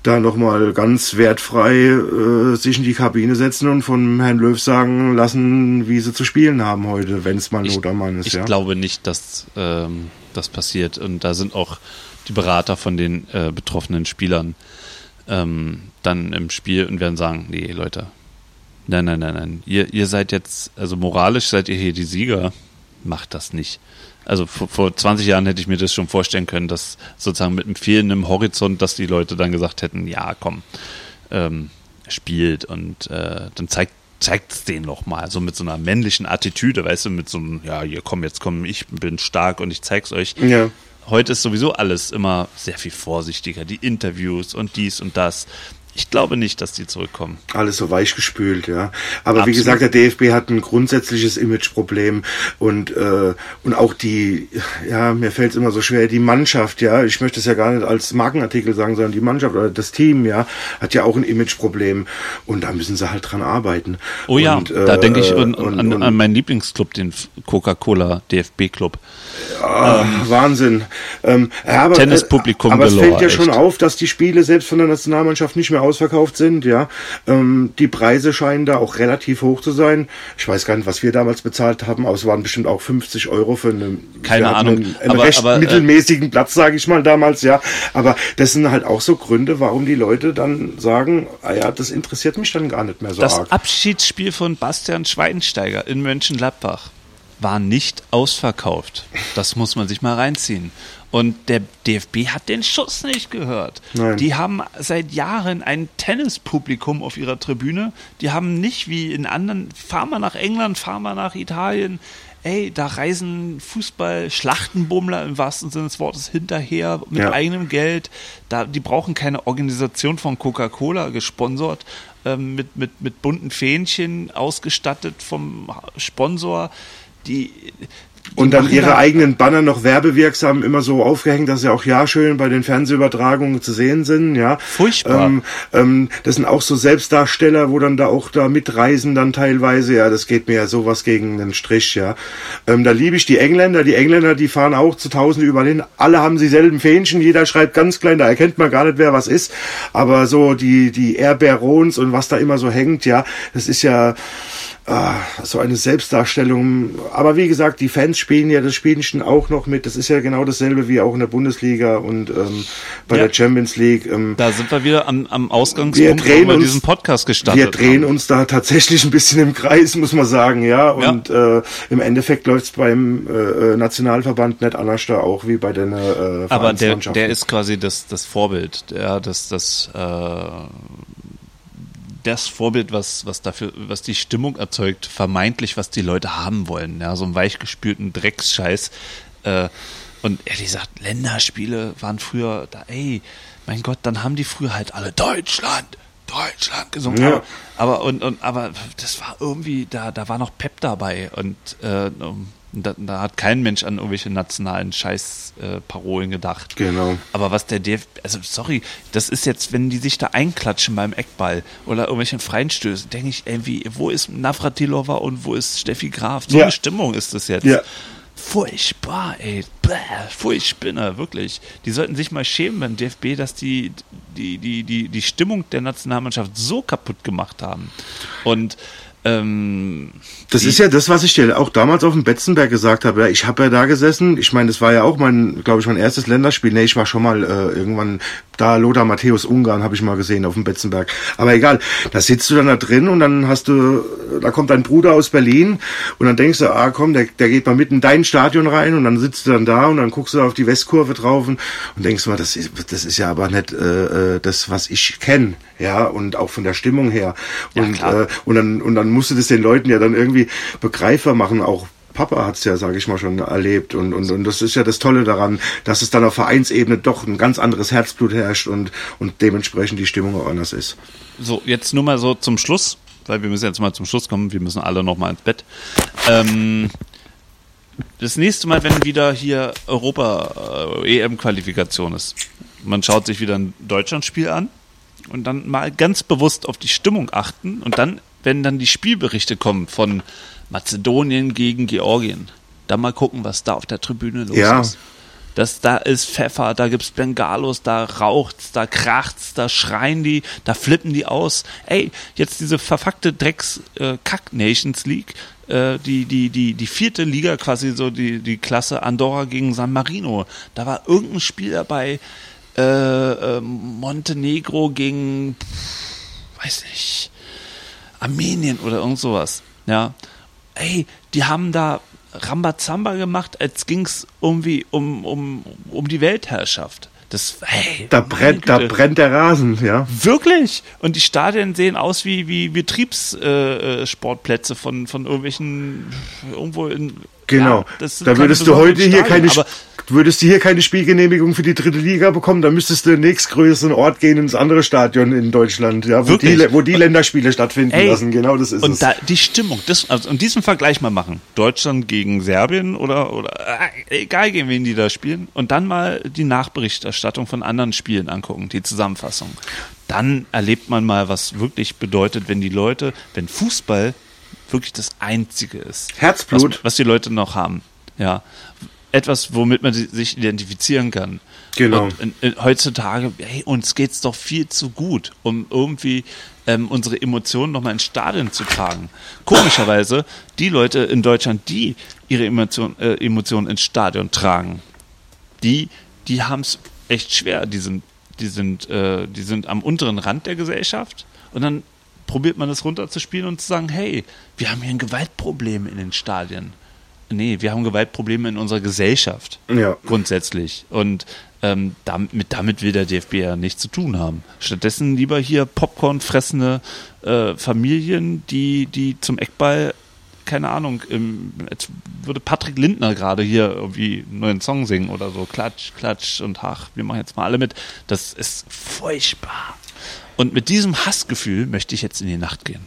Speaker 4: da nochmal ganz wertfrei äh, sich in die Kabine setzen und von Herrn Löw sagen lassen, wie sie zu spielen haben heute, wenn es mal Not am Mann ist.
Speaker 3: ich
Speaker 4: ja.
Speaker 3: glaube nicht, dass ähm, das passiert. Und da sind auch die Berater von den äh, betroffenen Spielern ähm, dann im Spiel und werden sagen, nee, Leute, nein, nein, nein, nein. Ihr, ihr seid jetzt, also moralisch seid ihr hier die Sieger, macht das nicht. Also vor, vor 20 Jahren hätte ich mir das schon vorstellen können, dass sozusagen mit einem fehlenden Horizont, dass die Leute dann gesagt hätten, ja, komm, ähm, spielt und äh, dann zeigt zeigt es denen noch mal, so mit so einer männlichen Attitüde, weißt du, mit so einem, ja, hier komm, jetzt komm, ich bin stark und ich zeig's euch.
Speaker 4: Ja.
Speaker 3: Heute ist sowieso alles immer sehr viel vorsichtiger, die Interviews und dies und das. Ich glaube nicht, dass die zurückkommen.
Speaker 4: Alles so weichgespült, ja. Aber wie
Speaker 3: Absolut.
Speaker 4: gesagt, der DFB hat ein grundsätzliches Imageproblem und äh, und auch die, ja, mir fällt es immer so schwer, die Mannschaft, ja, ich möchte es ja gar nicht als Markenartikel sagen, sondern die Mannschaft oder das Team, ja, hat ja auch ein Imageproblem und da müssen sie halt dran arbeiten.
Speaker 3: Oh ja,
Speaker 4: Und,
Speaker 3: da
Speaker 4: äh,
Speaker 3: denke ich an,
Speaker 4: und-
Speaker 3: an, an meinen Lieblingsclub, den Coca-Cola
Speaker 4: Ah, Wahnsinn. Ähm, aber,
Speaker 3: Tennispublikum
Speaker 4: äh, Aber es fällt ja schon
Speaker 3: echt.
Speaker 4: auf, dass die Spiele selbst von der Nationalmannschaft nicht mehr ausverkauft sind. Ja, ähm, die Preise scheinen da auch relativ hoch zu sein. Ich weiß gar nicht, was wir damals bezahlt haben, aber es waren bestimmt auch 50 Euro für einen,
Speaker 3: Keine Ahnung,
Speaker 4: einen, einen
Speaker 3: aber-
Speaker 4: recht
Speaker 3: aber, äh,
Speaker 4: mittelmäßigen Platz, sage ich mal damals. Ja, aber das sind halt auch so Gründe, warum die Leute dann sagen, ah ja, das interessiert mich dann gar nicht mehr so
Speaker 3: Das
Speaker 4: arg.
Speaker 3: Abschiedsspiel von Bastian Schweinsteiger in Mönchengladbach war nicht ausverkauft. Das muss man sich mal reinziehen. Und der DFB hat den Schuss nicht gehört.
Speaker 4: Nein.
Speaker 3: Die haben seit Jahren ein Tennispublikum auf ihrer Tribüne. Die haben nicht wie in anderen, fahren wir nach England, fahren wir nach Italien. Ey, da reisen Fußball-Schlachtenbummler im wahrsten Sinne des Wortes hinterher mit
Speaker 4: Ja.
Speaker 3: eigenem Geld. Da, die brauchen keine Organisation von Coca-Cola gesponsert, ähm, mit, mit, mit bunten Fähnchen ausgestattet vom Sponsor. Die,
Speaker 4: und dann ihre
Speaker 3: da-
Speaker 4: eigenen Banner noch werbewirksam immer so aufgehängt, dass sie auch ja schön bei den Fernsehübertragungen zu sehen sind, ja.
Speaker 3: Furchtbar.
Speaker 4: Ähm, ähm, das sind auch so Selbstdarsteller, wo dann da auch da mitreisen dann teilweise, ja, das geht mir ja sowas gegen den Strich, ja. Ähm, da liebe ich die Engländer, die Engländer, die fahren auch zu Tausende überall hin, alle haben dieselben Fähnchen, jeder schreibt ganz klein, da erkennt man gar nicht, wer was ist, aber so die, die Air Barons und was da immer so hängt, ja, das ist ja, Ah, so eine Selbstdarstellung. Aber wie gesagt, die Fans spielen ja das Spielchen auch noch mit. Das ist ja genau dasselbe wie auch in der Bundesliga und ähm, bei
Speaker 3: Ja.
Speaker 4: der Champions League. Ähm,
Speaker 3: Da sind wir wieder am, am
Speaker 4: wir
Speaker 3: Ausgangspunkt,
Speaker 4: drehen
Speaker 3: wo wir
Speaker 4: uns,
Speaker 3: diesen Podcast gestartet
Speaker 4: wir drehen
Speaker 3: haben.
Speaker 4: uns da tatsächlich ein bisschen im Kreis, muss man sagen, ja. Und Äh, im Endeffekt läuft es beim äh, äh, Nationalverband nicht anders da auch wie bei den äh,
Speaker 3: Aber der, der ist quasi das, das Vorbild, ja, das, das, äh, das Vorbild, was, was dafür, was die Stimmung erzeugt, vermeintlich, was die Leute haben wollen, ja, so einen weichgespülten Drecksscheiß. Äh, und ehrlich gesagt, Länderspiele waren früher da, ey, mein Gott, dann haben die früher halt alle Deutschland, Deutschland gesungen.
Speaker 4: Ja.
Speaker 3: Aber, aber und, und aber das war irgendwie, da, da war noch Pep dabei und äh, um, da, da hat kein Mensch an irgendwelche nationalen Scheiß-Parolen äh, gedacht.
Speaker 4: Genau.
Speaker 3: Aber was der DFB, also sorry, das ist jetzt, wenn die sich da einklatschen beim Eckball oder irgendwelchen freien Stößen, denke ich irgendwie, wo ist Navratilova und wo ist Steffi Graf? So
Speaker 4: Ja.
Speaker 3: eine Stimmung ist das jetzt.
Speaker 4: Ja.
Speaker 3: Furchtbar, ey. Bäh, furchtbar, wirklich. Die sollten sich mal schämen beim DFB, dass die die, die, die, die Stimmung der Nationalmannschaft so kaputt gemacht haben. Und ähm,
Speaker 4: Das ist ja das, was ich dir auch damals auf dem Betzenberg gesagt habe. Ich habe ja da gesessen. Ich meine, das war ja auch mein, glaube ich, mein erstes Länderspiel. Nee, ich war schon mal äh, irgendwann da Lothar Matthäus Ungarn habe ich mal gesehen auf dem Betzenberg. Aber egal, da sitzt du dann da drin und dann hast du, da kommt dein Bruder aus Berlin und dann denkst du, ah komm, der, der geht mal mit in dein Stadion rein und dann sitzt du dann da und dann guckst du auf die Westkurve drauf und, und denkst mal, das ist, das ist ja aber nicht äh, äh, das, was ich kenne, ja und auch von der Stimmung her und
Speaker 3: klar.
Speaker 4: äh, und dann und dann musst du das den Leuten ja dann irgendwie begreifbar machen, auch Papa hat's ja, sage ich mal, schon erlebt und, und, und das ist ja das Tolle daran, dass es dann auf Vereinsebene doch ein ganz anderes Herzblut herrscht und, und dementsprechend die Stimmung auch anders ist.
Speaker 3: So, jetzt nur mal so zum Schluss, weil wir müssen jetzt mal zum Schluss kommen, wir müssen alle noch mal ins Bett. Ähm, das nächste Mal, wenn wieder hier Europa äh, EM-Qualifikation ist, man schaut sich wieder ein Deutschlandspiel an und dann mal ganz bewusst auf die Stimmung achten und dann, wenn dann die Spielberichte kommen von Mazedonien gegen Georgien, dann mal gucken, was da auf der Tribüne los
Speaker 4: Ja.
Speaker 3: ist. Das, da ist Pfeffer, da gibt's Bengalos, da raucht's, da kracht's, da schreien die, da flippen die aus. Ey, jetzt diese verfuckte Drecks äh, League, äh, die, die, die, die vierte Liga, quasi so die, die Klasse Andorra gegen San Marino. Da war irgendein Spiel dabei, äh, äh, Montenegro gegen, pff, weiß nicht, Armenien oder irgend sowas. Ja. Ey, die haben da Rambazamba gemacht, als ging's irgendwie um, um, um die Weltherrschaft. Das, hey,
Speaker 4: Da brennt, da brennt der Rasen, ja.
Speaker 3: Wirklich? Und die Stadien sehen aus wie, wie Betriebssportplätze äh, Sportplätze von, von irgendwelchen, irgendwo in.
Speaker 4: Genau.
Speaker 3: Ja,
Speaker 4: da würdest du heute hier
Speaker 3: Stadien,
Speaker 4: keine, würdest du hier keine Spielgenehmigung für die dritte Liga bekommen, dann müsstest du den nächstgrößeren Ort gehen ins andere Stadion in Deutschland, ja, wo die, wo die Länderspiele stattfinden
Speaker 3: Ey,
Speaker 4: lassen. Genau das ist
Speaker 3: und
Speaker 4: es.
Speaker 3: da die Stimmung, das, also und diesen Vergleich mal machen. Deutschland gegen Serbien oder, oder äh, egal gegen wen die da spielen. Und dann mal die Nachberichterstattung von anderen Spielen angucken, die Zusammenfassung. Dann erlebt man mal, was wirklich bedeutet, wenn die Leute, wenn Fußball wirklich das Einzige ist.
Speaker 4: Herzblut.
Speaker 3: Was, was die Leute noch haben. Ja. Etwas, womit man si- sich identifizieren kann.
Speaker 4: Genau.
Speaker 3: Und in, in, heutzutage, hey, uns geht's doch viel zu gut, um irgendwie ähm, unsere Emotionen nochmal ins Stadion zu tragen. Komischerweise, die Leute in Deutschland, die ihre Emotion, äh, Emotionen ins Stadion tragen, die, die haben es echt schwer. Die sind, die, sind, äh, die sind am unteren Rand der Gesellschaft und dann probiert man das runterzuspielen und zu sagen, hey, wir haben hier ein Gewaltproblem in den Stadien. Nee, wir haben Gewaltprobleme in unserer Gesellschaft.
Speaker 4: Ja.
Speaker 3: Grundsätzlich. Und ähm, damit, damit will der DFB ja nichts zu tun haben. Stattdessen lieber hier Popcorn fressende äh, Familien, die, die zum Eckball, keine Ahnung, im, als würde Patrick Lindner gerade hier irgendwie einen neuen Song singen oder so. Klatsch, klatsch und ach, wir machen jetzt mal alle mit. Das ist furchtbar. Und mit diesem Hassgefühl möchte ich jetzt in die Nacht gehen.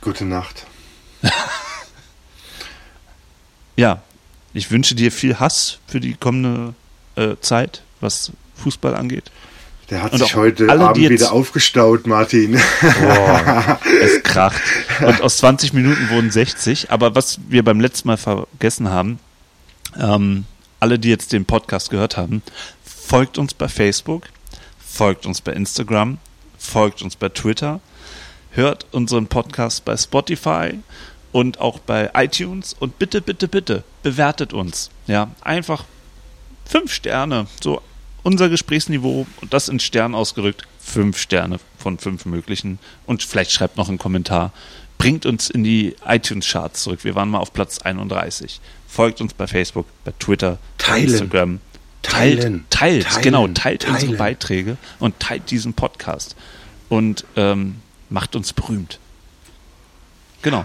Speaker 4: Gute Nacht.
Speaker 3: Ja, Ich wünsche dir viel Hass für die kommende äh, Zeit, was Fußball angeht.
Speaker 4: Der hat
Speaker 3: Und
Speaker 4: sich heute Abend wieder aufgestaut, Martin.
Speaker 3: Boah, es kracht. Und aus 20 Minuten wurden 60. Aber was wir beim letzten Mal vergessen haben, ähm, alle, die jetzt den Podcast gehört haben, folgt uns bei Facebook, folgt uns bei Instagram, folgt uns bei Twitter, hört unseren Podcast bei Spotify und auch bei iTunes und bitte, bitte, bitte bewertet uns. Ja, einfach fünf Sterne, so unser Gesprächsniveau und das in Stern ausgerückt, fünf Sterne von fünf möglichen und vielleicht schreibt noch einen Kommentar. Bringt uns in die iTunes-Charts zurück. Wir waren mal auf Platz 31. Folgt uns bei Facebook, bei Twitter, bei
Speaker 4: Teilen.
Speaker 3: Instagram. Teilt,
Speaker 4: Teilen.
Speaker 3: teilt,
Speaker 4: Teilen.
Speaker 3: genau, teilt unsere
Speaker 4: Teilen.
Speaker 3: Beiträge und teilt diesen Podcast und ähm, macht uns berühmt. Genau.